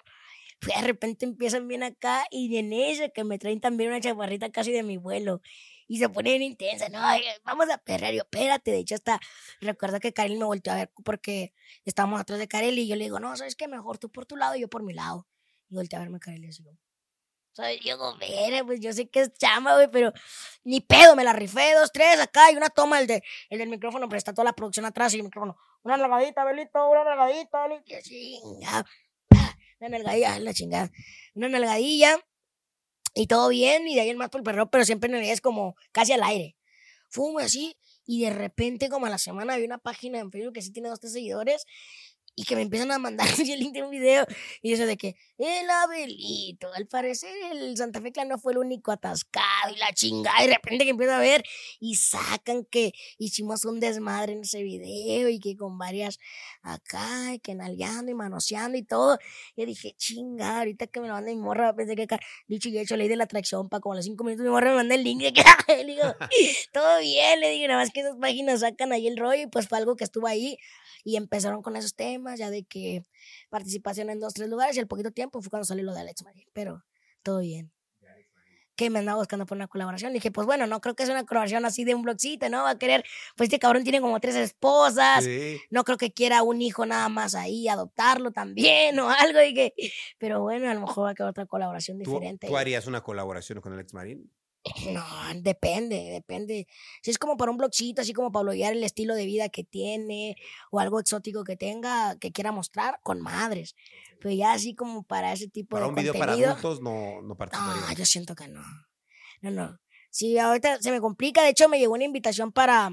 de repente empiezan bien acá y en ese que me traen también una chaparrita casi de mi vuelo y se pone bien intensa, no, vamos a perder, yo, espérate, de hecho hasta recuerdo que Karel me volteó a ver porque estábamos atrás de Karel y yo le digo, no, sabes qué, mejor tú por tu lado y yo por mi lado, y volteé a verme Karel y digo, ¿sabes? Yo digo, mira, pues yo sé que es chama, güey, pero ni pedo, me la rifé, dos, tres, acá, y una toma, el, de, el del micrófono, pero está toda la producción atrás y el micrófono, una nalgadita, Belito, una nalgadita, Belito, así, una nalgadilla, la chingada, una nalgadilla, y todo bien, y de ahí en más por el perro, pero siempre en es como casi al aire. Fumo así, y de repente, como a la semana, había una página en Facebook que sí tiene dos, tres seguidores, y que me empiezan a mandar el link de un video y eso de que el Abelito, al parecer el Santa Fe Clan no fue el único atascado y la chingada y de repente que empiezo a ver y sacan que hicimos un desmadre en ese video y que con varias acá y que nalgueando y manoseando y todo. Y dije, chinga, ahorita que me lo manda mi morra, pensé que acá, dicho y hecho, ley de la atracción, para como a los cinco minutos mi morra me manda el link de que, le digo, todo bien, le digo, nada más que esas páginas sacan ahí el rollo y pues fue algo que estuvo ahí y empezaron con esos temas, ya de que participación en dos, tres lugares y al poquito tiempo fue cuando salió lo de Alex Marín, pero todo bien. Que me andaba buscando por una colaboración. Y dije, pues bueno, no creo que es una colaboración así de un blogcito, ¿no? Va a querer, pues este cabrón tiene como tres esposas, no creo que quiera un hijo nada más ahí, adoptarlo también o algo. Y que, pero bueno, a lo mejor va a quedar otra colaboración diferente. ¿Tú, harías una colaboración con Alex Marín? No, depende, depende. Si es como para un blogcito, así como para bloguear el estilo de vida que tiene o algo exótico que tenga, que quiera mostrar, con madres. Pero ya así como para ese tipo para de un video para adultos no, no participaría. yo siento que no. No, no. Sí, ahorita se me complica. De hecho, me llegó una invitación para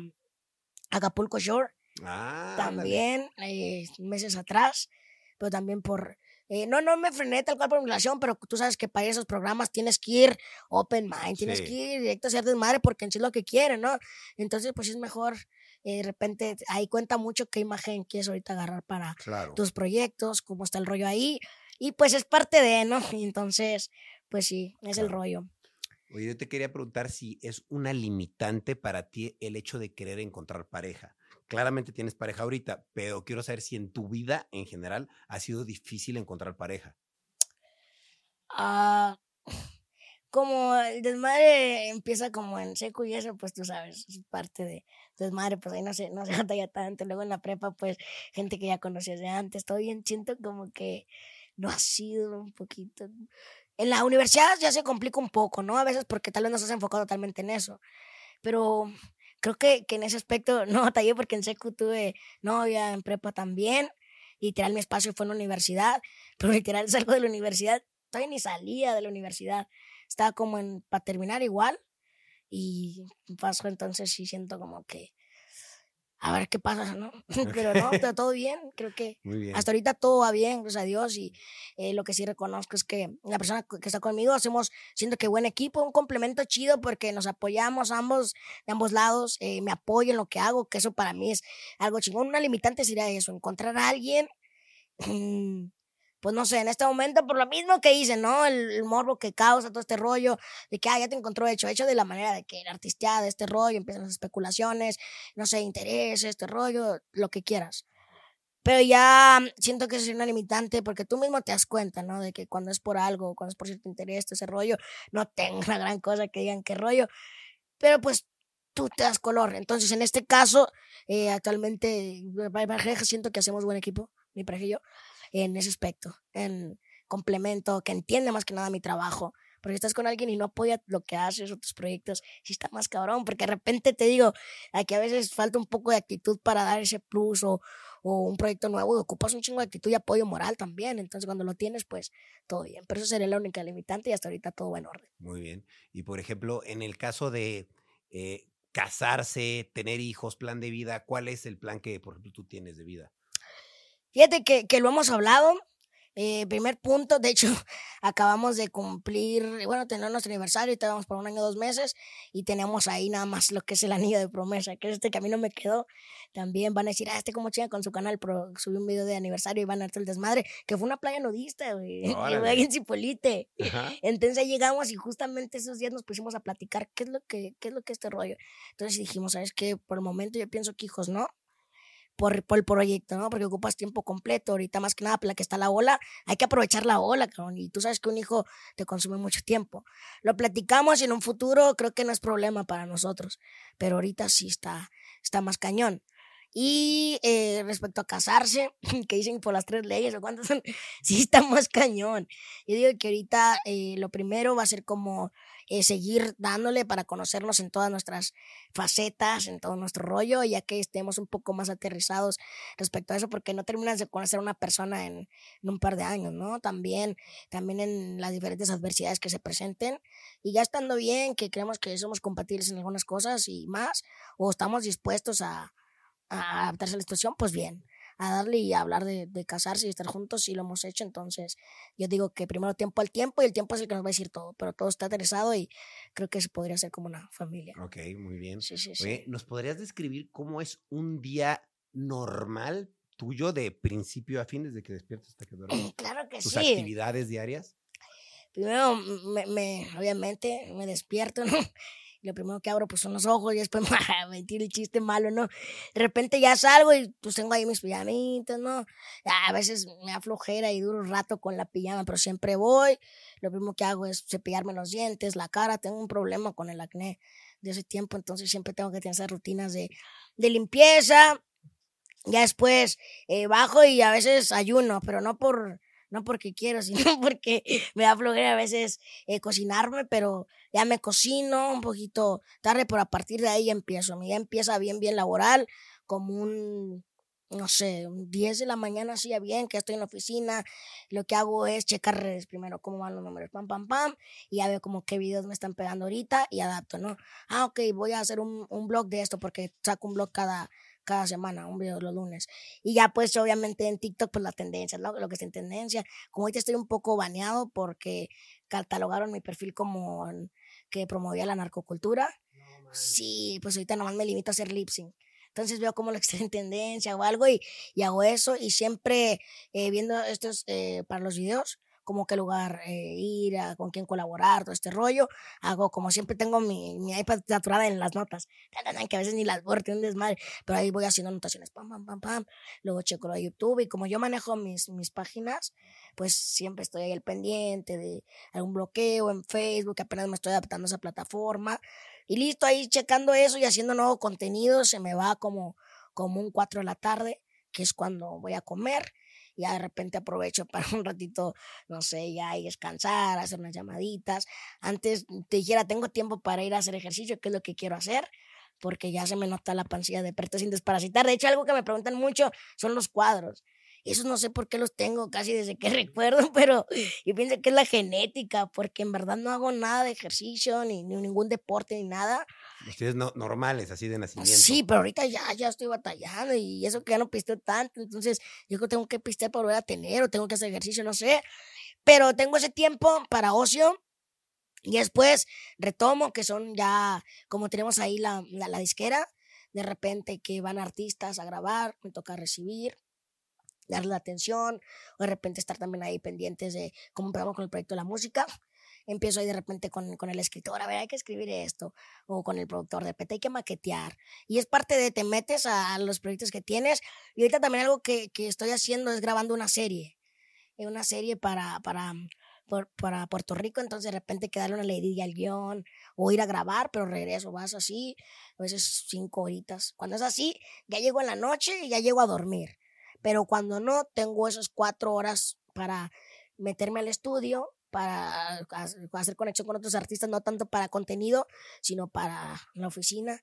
Acapulco Shore. Ah, también, eh, meses atrás. Pero también por eh, no, no me frené tal cual por relación, pero tú sabes que para esos programas tienes que ir open mind, tienes que ir directo a ser desmadre porque en sí es lo que quieren, ¿no? Entonces, pues es mejor, eh, de repente, ahí cuenta mucho qué imagen quieres ahorita agarrar para tus proyectos, cómo está el rollo ahí, y pues es parte de, ¿no? entonces, pues sí, es el rollo. Oye, yo te quería preguntar si es una limitante para ti el hecho de querer encontrar pareja claramente tienes pareja ahorita, pero quiero saber si en tu vida en general ha sido difícil encontrar pareja. Ah, como el desmadre empieza como en seco y eso, pues tú sabes, es parte de desmadre, pues ahí no se, no se ya tanto. Luego en la prepa, pues gente que ya conocías de antes, todo bien, siento como que no ha sido un poquito. En la universidad ya se complica un poco, ¿no? A veces porque tal vez no has enfocado totalmente en eso. Pero creo que, que en ese aspecto no batallé porque en secu tuve novia, en prepa también. Literal, mi espacio fue en la universidad, pero literal salgo de la universidad, todavía ni salía de la universidad. Estaba como en, para terminar igual. Y pasó entonces sí siento como que a ver qué pasa, ¿no? Pero no, todo bien, creo que hasta ahorita todo va bien, gracias a Dios, y eh, lo que sí reconozco es que la persona que está conmigo hacemos, siento que buen equipo, un complemento chido porque nos apoyamos ambos, de ambos lados, eh, me apoyo en lo que hago, que eso para mí es algo chingón, una limitante sería eso, encontrar a alguien mm, pues no sé, en este momento, por lo mismo que hice, ¿no? El, morbo que causa todo este rollo, de que, ah, ya te encontró hecho, hecho de la manera de que el de este rollo, empiezan las especulaciones, no sé, intereses, este rollo, lo que quieras. Pero ya siento que es una limitante porque tú mismo te das cuenta, ¿no? De que cuando es por algo, cuando es por cierto interés, ese rollo, no tengo una gran cosa que digan qué rollo. Pero pues tú te das color. Entonces, en este caso, eh, actualmente, siento que hacemos buen equipo, mi pareja y yo en ese aspecto, en complemento, que entiende más que nada mi trabajo. Porque estás con alguien y no apoya lo que haces o tus proyectos, sí está más cabrón, porque de repente te digo, aquí a veces falta un poco de actitud para dar ese plus o, un proyecto nuevo, ocupas un chingo de actitud y apoyo moral también, entonces cuando lo tienes, pues todo bien, pero eso sería la única limitante y hasta ahorita todo va en orden. Muy bien, y por ejemplo, en el caso de eh, casarse, tener hijos, plan de vida, ¿cuál es el plan que, por ejemplo, tú tienes de vida? Fíjate que, que lo hemos hablado. Eh, primer punto, de hecho, acabamos de cumplir, bueno, tener nuestro aniversario y estábamos por un año, dos meses, y tenemos ahí nada más lo que es el anillo de promesa, que este camino me quedó. También van a decir, ah, este como chinga con su canal, pero subió un video de aniversario y van a hacer el desmadre, que fue una playa nudista, güey, ahí en Cipolite. Entonces llegamos y justamente esos días nos pusimos a platicar qué es lo que, qué es lo que este rollo. Entonces dijimos, ¿sabes qué? Por el momento yo pienso que hijos no, por, por, el proyecto, ¿no? Porque ocupas tiempo completo, ahorita más que nada, para la que está la ola, hay que aprovechar la ola, cabrón, y tú sabes que un hijo te consume mucho tiempo. Lo platicamos y en un futuro creo que no es problema para nosotros, pero ahorita sí está, está más cañón. Y eh, respecto a casarse, que dicen por las tres leyes o cuántas son, sí está más cañón. Yo digo que ahorita eh, lo primero va a ser como eh, seguir dándole para conocernos en todas nuestras facetas, en todo nuestro rollo, ya que estemos un poco más aterrizados respecto a eso, porque no terminas de conocer a una persona en, un par de años, ¿no? También, también en las diferentes adversidades que se presenten y ya estando bien, que creemos que somos compatibles en algunas cosas y más, o estamos dispuestos a, a adaptarse a la situación, pues bien. a darle y a hablar de, de casarse y estar juntos y lo hemos hecho. Entonces, yo digo que primero tiempo al tiempo y el tiempo es el que nos va a decir todo, pero todo está interesado y creo que se podría ser como una familia. Ok, muy bien. Sí, sí, sí. ¿nos podrías describir cómo es un día normal tuyo de principio a fin, desde que despiertas hasta que duermes? Claro que ¿Tus sí. actividades diarias? Primero, me, me- obviamente, me despierto, ¿no? Lo primero que abro, pues, son los ojos y después me tiro el chiste malo, ¿no? De repente ya salgo y pues tengo ahí mis pijamitas, ¿no? A veces me da flojera y duro un rato con la pijama, pero siempre voy. Lo primero que hago es cepillarme los dientes, la cara. Tengo un problema con el acné de ese tiempo, entonces siempre tengo que tener esas rutinas de, de limpieza. Ya después eh, bajo y a veces ayuno, pero no por no porque quiero, sino porque me da flojera a veces eh, cocinarme, pero ya me cocino un poquito tarde, pero a partir de ahí ya empiezo. Mi día empieza bien, bien laboral, como un, no sé, un 10 de la mañana, así ya bien, que estoy en la oficina. Lo que hago es checar redes primero, cómo van los números, pam, pam, pam, y ya veo como qué videos me están pegando ahorita y adapto, ¿no? Ah, ok, voy a hacer un, un blog de esto porque saco un blog cada, cada semana, un video los lunes. Y ya pues obviamente en TikTok pues la tendencia, lo que está en tendencia. Como ahorita estoy un poco baneado porque catalogaron mi perfil como que promovía la narcocultura. Sí, pues ahorita nomás me limito a hacer lip sync. Entonces veo como lo que está en tendencia o algo y, y hago eso y siempre eh, viendo estos eh, para los videos como qué lugar eh, ir, con quién colaborar, todo este rollo. Hago como siempre tengo mi, iPad saturada en las notas, que a veces ni las borro, un desmadre, pero ahí voy haciendo anotaciones, pam, pam, pam, pam. Luego checo lo de YouTube y como yo manejo mis, mis páginas, pues siempre estoy ahí al pendiente de algún bloqueo en Facebook, apenas me estoy adaptando a esa plataforma. Y listo, ahí checando eso y haciendo nuevo contenido, se me va como, como un 4 de la tarde, que es cuando voy a comer. Ya de repente aprovecho para un ratito, no sé, ya y descansar, hacer unas llamaditas. Antes te dijera, tengo tiempo para ir a hacer ejercicio, que es lo que quiero hacer, porque ya se me nota la pancilla de perto sin desparasitar. De hecho, algo que me preguntan mucho son los cuadros. Esos no sé por qué los tengo casi desde que recuerdo, pero yo pienso que es la genética, porque en verdad no hago nada de ejercicio, ni, ni ningún deporte, ni nada. Ustedes no, normales, así de nacimiento. Sí, pero ahorita ya, ya estoy batallando y eso que ya no pisteo tanto, entonces yo creo que tengo que pistear para volver a tener o tengo que hacer ejercicio, no sé. Pero tengo ese tiempo para ocio y después retomo, que son ya, como tenemos ahí la, la, la disquera, de repente que van artistas a grabar, me toca recibir darle la atención, o de repente estar también ahí pendientes de cómo empezamos con el proyecto de la música. Empiezo ahí de repente con, con el escritor, a ver, hay que escribir esto, o con el productor, de repente hay que maquetear. Y es parte de, te metes a, los proyectos que tienes. Y ahorita también algo que, que estoy haciendo es grabando una serie, eh, una serie para, para, por- para Puerto Rico, entonces de repente hay que darle una leidilla al guion, o ir a grabar, pero regreso, vas así, a veces cinco horitas. Cuando es así, ya llego en la noche y ya llego a dormir pero cuando no, tengo esas cuatro horas para meterme al estudio, para ha- hacer conexión con otros artistas, no tanto para contenido, sino para la oficina,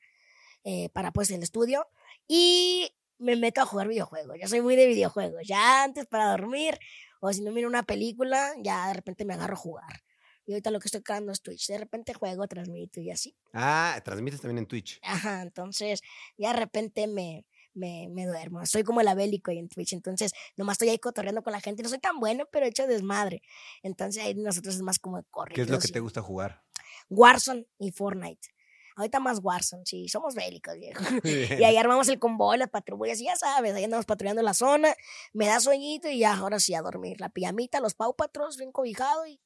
eh, para pues el estudio, y me meto a jugar videojuegos. Yo soy muy de videojuegos, ya antes para dormir, o si no miro una película, ya de repente me agarro a jugar. Y ahorita lo que estoy creando es Twitch. De repente juego, transmito y así. Ah, transmites también en Twitch. Ajá, entonces ya de repente me, me, me duermo. Soy como el abélico ahí en Twitch, entonces nomás estoy ahí cotorreando con la gente. No soy tan bueno, pero he hecho desmadre. Entonces ahí nosotros es más como correr. ¿Qué es lo que te gusta jugar? Warzone y Fortnite. Ahorita más Warzone, sí, somos bélicos, viejo. Y ahí armamos el convoy, las patrullas, y ya sabes, ahí andamos patrullando la zona, me da sueñito y ya, ahora sí a dormir. La pijamita, los paupatros, bien cobijado y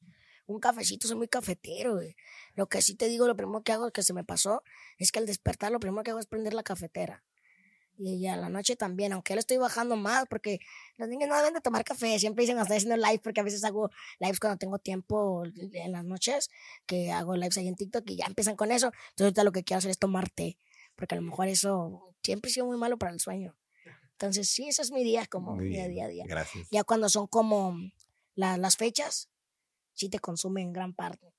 un cafecito, soy muy cafetero, güey. Lo que sí te digo, lo primero que hago que se me pasó es que al despertar lo primero que hago es prender la cafetera. Y ya la noche también, aunque lo estoy bajando más, porque los niños no deben de tomar café, siempre dicen, estoy haciendo live, porque a veces hago lives cuando tengo tiempo en las noches, que hago lives ahí en TikTok y ya empiezan con eso. Entonces ahorita lo que quiero hacer es tomar té, porque a lo mejor eso siempre ha sido muy malo para el sueño. Entonces sí, ese es mi día, como día, bien, día, día. Gracias. Ya cuando son como la- las fechas, sí te consumen gran parte.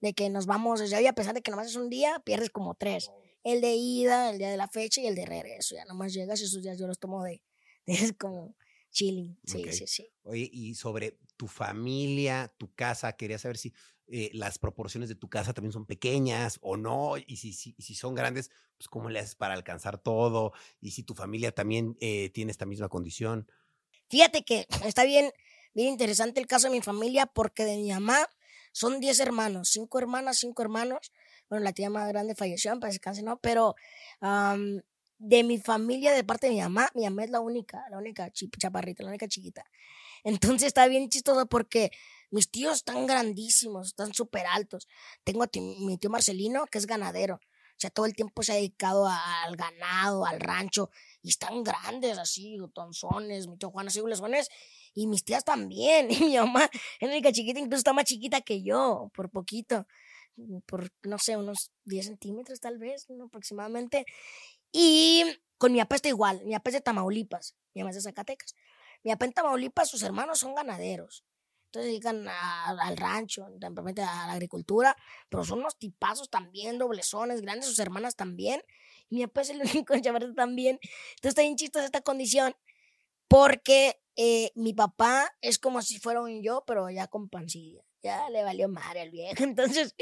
De que nos vamos desde hoy, a pesar de que nomás es un día, pierdes como tres. El de ida, el día de la fecha y el de regreso. Ya nomás llegas y esos días yo los tomo de, de como chilling. Sí, sí, sí. Oye, y sobre tu familia, tu casa, quería saber si eh, las proporciones de tu casa también son pequeñas o no, y si, si, si son grandes, pues cómo le haces para alcanzar todo, y si tu familia también eh, tiene esta misma condición. Fíjate que está bien, bien interesante el caso de mi familia porque de mi mamá son 10 hermanos, 5 hermanas, 5 hermanos. Bueno, la tía más grande falleció, para descansar, ¿no? Pero am, de mi familia, de parte de mi mamá, mi mamá es la única, la única chaparrita, la única chiquita. Entonces está bien chistoso porque mis tíos están grandísimos, están súper altos. Tengo a ti- mi tío Marcelino, que es ganadero. O sea, todo el tiempo se ha dedicado a- al ganado, al rancho. Y están grandes, así, tonzones. Mi tío Juan, así, huesones. Y mis tías también. Y mi mamá es la única chiquita, incluso está más chiquita que yo, por poquito. Por, no sé, unos 10 centímetros tal vez, aproximadamente. Y con mi papá está igual. Mi papá es de Tamaulipas. Mi mamá es de Zacatecas. Mi papá en Tamaulipas, sus hermanos son ganaderos. Entonces dedican a- al rancho, simplemente a la agricultura, pero son unos tipazos también, doblezones, grandes, sus hermanas también. Mi papá es el único chavarrito también. Entonces está bien chistosa esta condición, porque eh, mi papá es como si fuera un yo, pero ya con pancilla. Ya le valió madre al viejo. Entonces,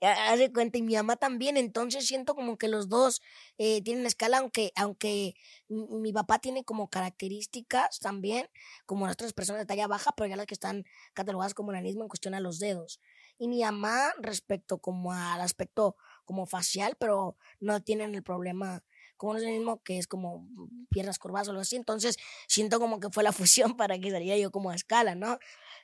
ya hace cuenta. Y mi mamá también. Entonces siento como que los dos eh, tienen escala, aunque, aunque mi, papá tiene como características también, como las otras personas de talla baja, pero ya las que están catalogadas como enanismo en cuestión a los dedos. Y mi mamá respecto como al aspecto como facial, pero no tienen el problema como no es el mismo que es como piernas curvadas o algo así. Entonces siento como que fue la fusión para que saliera yo como a escala, ¿no?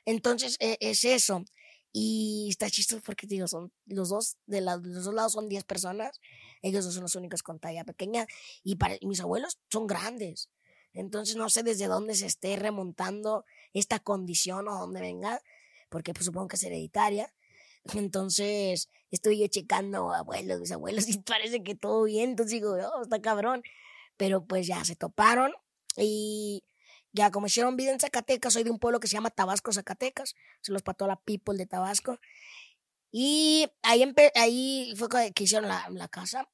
Entonces e- es eso. Y está chistoso porque digo, son los dos, de los dos lados son 10 personas. Ellos dos son los únicos con talla pequeña. Y, para, mis abuelos son grandes. Entonces no sé desde dónde se esté remontando esta condición o dónde venga, porque pues supongo que es hereditaria. Entonces estoy yo checando abuelos, mis abuelos, y parece que todo bien. Entonces digo, oh, está cabrón. Pero pues ya se toparon y ya como hicieron vida en Zacatecas, soy de un pueblo que se llama Tabasco, Zacatecas. Se los pató la people de Tabasco. Y ahí, ahí fue que hicieron la, la casa.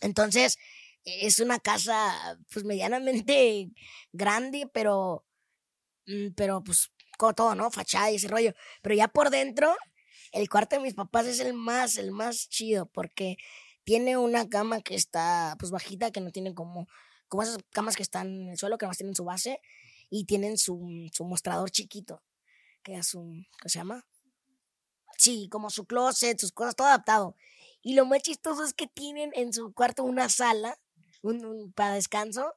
Entonces, es una casa pues medianamente grande, pero, mm, pero pues como todo, ¿no? Fachada y ese rollo. Pero ya por dentro, el cuarto de mis papás es el más, el más chido, porque tiene una cama que está pues bajita, que no tiene como, como esas camas que están en el suelo, que más tienen su base, y tienen su, su mostrador chiquito, que es un, ¿qué se llama? Sí, como su closet, sus cosas, todo adaptado. Y lo más chistoso es que tienen en su cuarto una sala un, un- para descanso,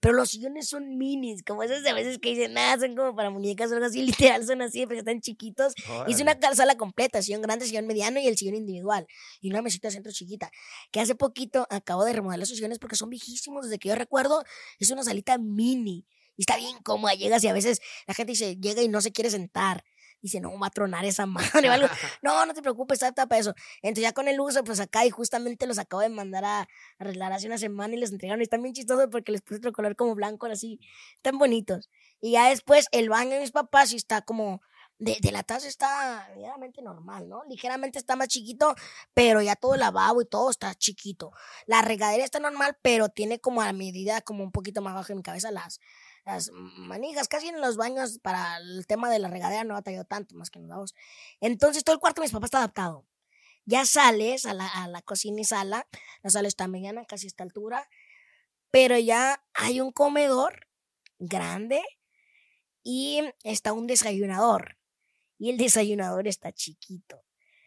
pero los sillones son minis, como esas de veces que dicen, nada, son como para muñecas o algo así, literal son así, porque están chiquitos. Es una sala completa, sillón grande, sillón mediano y el sillón individual. Y una mesita de centro chiquita. Que hace poquito acabo de remodelar esos sillones porque son viejísimos. Desde que yo recuerdo, es una salita mini. Y está bien cómoda. Llegas y a veces la gente dice, llega y no se quiere sentar. Dice, no, va a tronar esa madre o algo. No, no te preocupes, está para eso. Entonces ya con el uso, pues acá y justamente los acabo de mandar a arreglar hace una semana y les entregaron. Y están bien chistosos porque les puse otro color como blanco, así. Están bonitos. Y ya después el baño de mis papás sí está como de, de la taza está ligeramente normal, ¿no? Ligeramente está más chiquito, pero ya todo el lavabo y todo está chiquito. La regadera está normal, pero tiene como a medida, como un poquito más abajo de mi cabeza las, las manijas. Casi en los baños para el tema de la regadera no ha batallado tanto, más que en los lavabos. Entonces todo el cuarto de mis papás está adaptado. Ya sales a la, a la cocina y sala, la sala está mediana, casi a esta altura, pero ya hay un comedor grande y está un desayunador. Y el desayunador está chiquito,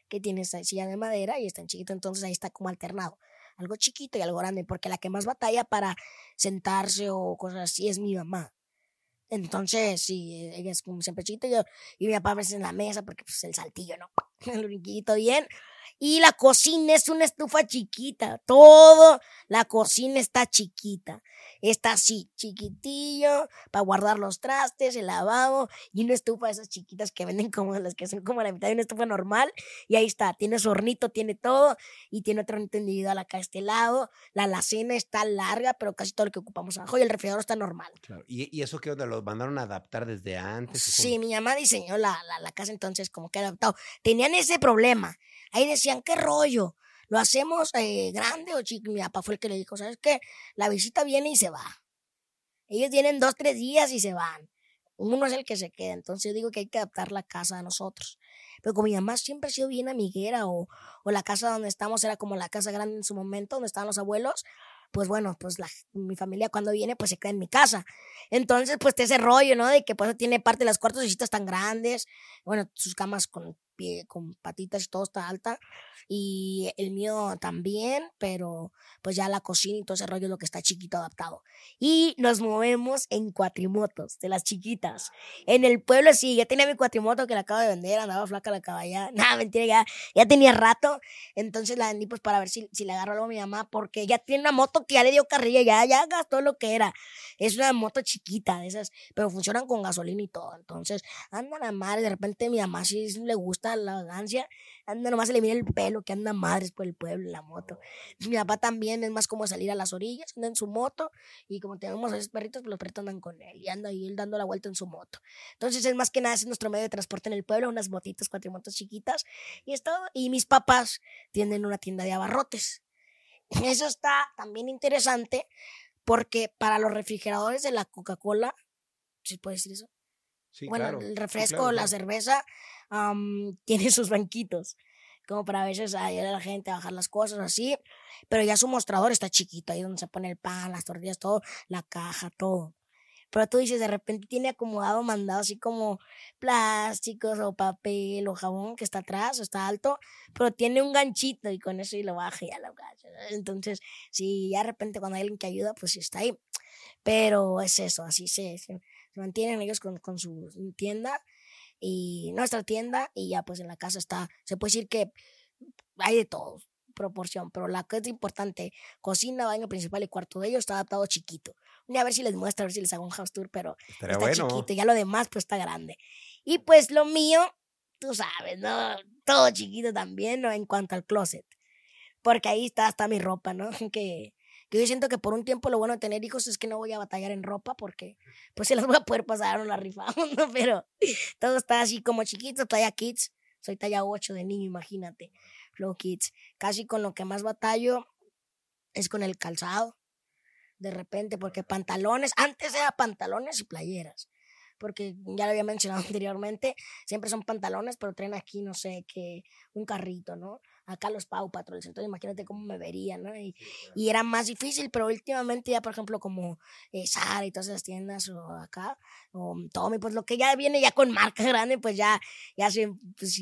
que tiene esa silla de madera y está chiquito, entonces ahí está como alternado. Algo chiquito y algo grande, porque la que más batalla para sentarse o cosas así es mi mamá. Entonces, sí, ella es como siempre chiquita y mi papá a veces en la mesa, porque pues el saltillo, ¿no? El brinquito bien. Y la cocina es una estufa chiquita. Todo, la cocina está chiquita. Está así, chiquitillo, para guardar los trastes, el lavabo y una estufa de esas chiquitas que venden como las que son como la mitad de una estufa normal. Y ahí está, tiene su hornito, tiene todo y tiene otro hornito individual acá a este lado. La alacena está larga, pero casi todo lo que ocupamos abajo y el refrigerador está normal. Claro. ¿Y, y eso qué onda? ¿Los mandaron a adaptar desde antes? Sí, mi mamá diseñó la, la, la casa entonces como que adaptado. Tenían ese problema. Ahí decían, ¿qué rollo? ¿Lo hacemos eh, grande o chico? Mi papá fue el que le dijo, ¿sabes qué? La visita viene y se va. Ellos tienen dos, tres días y se van. Uno es el que se queda. Entonces yo digo que hay que adaptar la casa a nosotros. Pero como mi mamá siempre ha sido bien amiguera o, o la casa donde estamos era como la casa grande en su momento, donde estaban los abuelos, pues bueno, pues la, mi familia cuando viene pues se queda en mi casa. Entonces pues ese rollo, ¿no? De que pues tiene parte de las cuartos y tan grandes, bueno, sus camas con pie, con patitas y todo está alta. Y el mío también, pero pues ya la cocina y todo ese rollo es lo que está chiquito adaptado. Y nos movemos en cuatrimotos, de las chiquitas. En el pueblo sí, ya tenía mi cuatrimoto que la acabo de vender, andaba flaca la caballa. Nada, mentira, ya, ya tenía rato. Entonces la vendí pues para ver si, si le agarro algo a mi mamá, porque ya tiene una moto que ya le dio carrilla, ya, ya gastó lo que era. Es una moto chiquita de esas, pero funcionan con gasolina y todo. Entonces, anda la madre, de repente mi mamá sí le gusta la vagancia, anda nomás se le mira el pelo, que anda madres por el pueblo, la moto. Mi papá también es más como salir a las orillas, anda en su moto, y como tenemos a esos perritos, pues los perritos andan con él, y anda ahí él dando la vuelta en su moto. Entonces es más que nada, es nuestro medio de transporte en el pueblo, unas motitas, cuatrimotos chiquitas, y es todo. Y mis papás tienen una tienda de abarrotes. Eso está también interesante, porque para los refrigeradores de la Coca-Cola, ¿se puede decir eso? bueno, el refresco, la cerveza, tiene sus banquitos, como para a veces ayudar a la gente a bajar las cosas así, pero ya su mostrador está chiquito, ahí donde se pone el pan, las tortillas, todo, la caja, todo. Pero tú dices, de repente tiene acomodado, mandado así como plásticos o papel o jabón que está atrás está alto, pero tiene un ganchito y con eso y lo baja y ya lo. Entonces, si ya de repente cuando hay alguien que ayuda, pues sí está ahí. Pero es eso, así se, se mantienen ellos con, con su tienda y nuestra tienda y ya pues en la casa está, se puede decir que hay de todo, proporción, pero la que es importante, cocina, baño principal y cuarto de ellos está adaptado chiquito. a ver si les muestro, a ver si les hago un house tour, pero está chiquito, ya lo demás pues está grande. Y pues lo mío, tú sabes, ¿no? Todo chiquito también, ¿no? En cuanto al closet. Porque ahí está hasta mi ropa, ¿no? Que que yo siento que por un tiempo lo bueno de tener hijos es que no voy a batallar en ropa porque pues se las voy a poder pasar a la rifa, ¿no? Pero todo está así como chiquito, talla kids. Soy talla 8 de niño, imagínate. Flow kids. Casi con lo que más batallo es con el calzado. De repente, porque pantalones, antes era pantalones y playeras porque ya lo había mencionado anteriormente, siempre son pantalones, pero traen aquí, no sé, que un carrito, ¿no? Acá los Pau Patrols, entonces imagínate cómo me verían, ¿no? Y, y, era más difícil, pero últimamente ya, por ejemplo, como eh, Sara y todas esas tiendas, o acá, o Tommy, pues lo que ya viene ya con marca grande, pues ya, ya se, pues,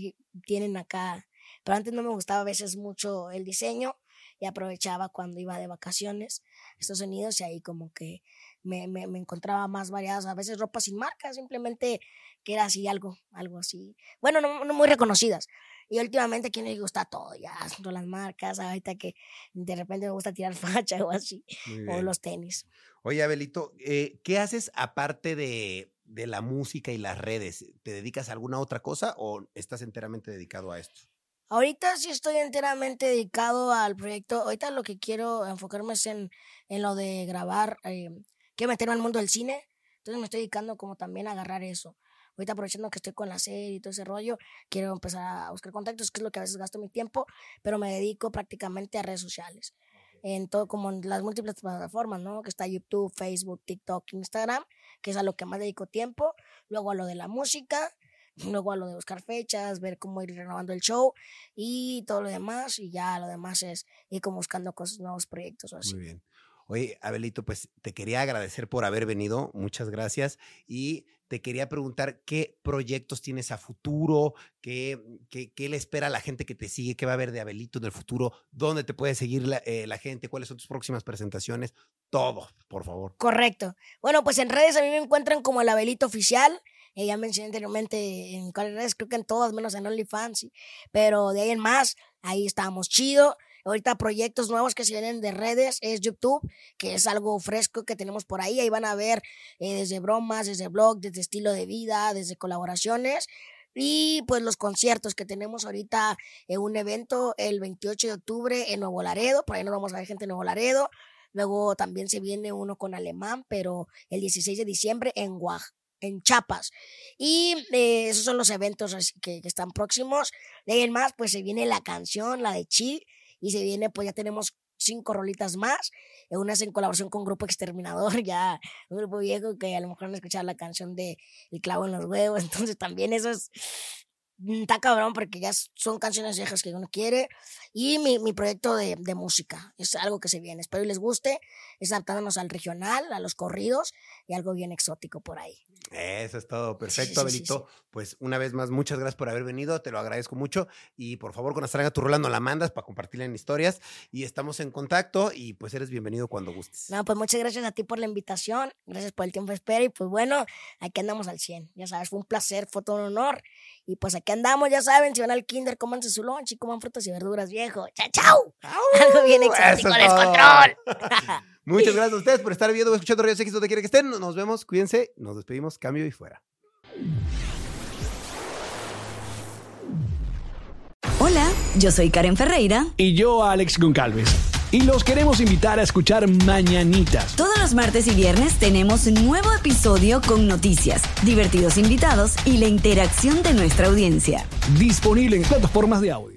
tienen acá. Pero antes no me gustaba a veces mucho el diseño y aprovechaba cuando iba de vacaciones a Estados Unidos y ahí como que me, me, me, encontraba más variadas, a veces ropa sin marca, simplemente que era así algo, algo así. Bueno, no, no muy reconocidas. Y últimamente, ¿quién le gusta todo? Ya, son las marcas, ahorita que de repente me gusta tirar facha o así, o los tenis. Oye, Abelito, eh, ¿qué haces aparte de, de la música y las redes? ¿Te dedicas a alguna otra cosa o estás enteramente dedicado a esto? Ahorita sí estoy enteramente dedicado al proyecto. Ahorita lo que quiero enfocarme es en, en lo de grabar. Eh, quiero meterme al mundo del cine. Entonces me estoy dedicando como también a agarrar eso. Ahorita aprovechando que estoy con la serie y todo ese rollo, quiero empezar a buscar contactos, que es lo que a veces gasto mi tiempo, pero me dedico prácticamente a redes sociales. En todo, como en las múltiples plataformas, ¿no? Que está YouTube, Facebook, TikTok, Instagram, que es a lo que más dedico tiempo. Luego a lo de la música, luego a lo de buscar fechas, ver cómo ir renovando el show y todo lo demás. Y ya lo demás es ir como buscando cosas, nuevos proyectos o así. Muy bien. Oye, Abelito, pues te quería agradecer por haber venido, muchas gracias. Y te quería preguntar qué proyectos tienes a futuro, qué, qué, qué, le espera a la gente que te sigue, qué va a haber de Abelito en el futuro, dónde te puede seguir la, eh, gente, cuáles son tus próximas presentaciones, todo, por favor. Correcto. Bueno, pues en redes a mí me encuentran como el Abelito Oficial. Eh, ya mencioné anteriormente en cuáles redes, creo que en todas, menos en OnlyFans, pero de ahí en más, ahí estamos chido. Ahorita proyectos nuevos que se vienen de redes es YouTube, que es algo fresco que tenemos por ahí. Ahí van a ver eh, desde bromas, desde blog, desde estilo de vida, desde colaboraciones. Y pues los conciertos que tenemos ahorita en un evento el 28 de octubre en Nuevo Laredo, por ahí nos vamos a ver gente en Nuevo Laredo. Luego también se viene uno con alemán, pero el 16 de diciembre en Oaxaca en Chiapas. Y eh, esos son los eventos que, que, están próximos. De ahí en más, pues se viene la canción, la de Chi, y se viene, pues ya tenemos cinco rolitas más. Unas en colaboración con Grupo Exterminador, ya un grupo viejo que a lo mejor no escuchaba la canción de El clavo en los huevos. Entonces también eso es Mm, está cabrón porque ya son canciones viejas que uno quiere. Y mi, mi proyecto de, de, música es algo que se viene. Espero les guste. Es adaptándonos al regional, a los corridos y algo bien exótico por ahí. Eso es todo. Perfecto, sí, sí, Abelito. Sí, pues una vez más, muchas gracias por haber venido. Te lo agradezco mucho. Y por favor, cuando salga tu rola, nos la mandas para compartirla en historias. Y estamos en contacto. Y pues eres bienvenido cuando gustes. No, pues muchas gracias a ti por la invitación. Gracias por el tiempo de espera. Y pues bueno, aquí andamos al 100. Ya sabes, fue un placer, fue todo un honor. Y pues aquí andamos, ya saben, si van al kinder, cómanse su lunch y coman frutas y verduras, viejo. ¡Chao, chao! Algo bien exótico. Muchas gracias a ustedes por estar viendo o escuchando Rayos X donde quiera que estén. Nos vemos, cuídense, nos despedimos, cambio y fuera. Hola, yo soy Karen Ferreira. Y yo, Alex Goncalves. Y los queremos invitar a escuchar Mañanitas. Todos los martes y viernes tenemos un nuevo episodio con noticias, divertidos invitados y la interacción de nuestra audiencia. Disponible en plataformas de audio.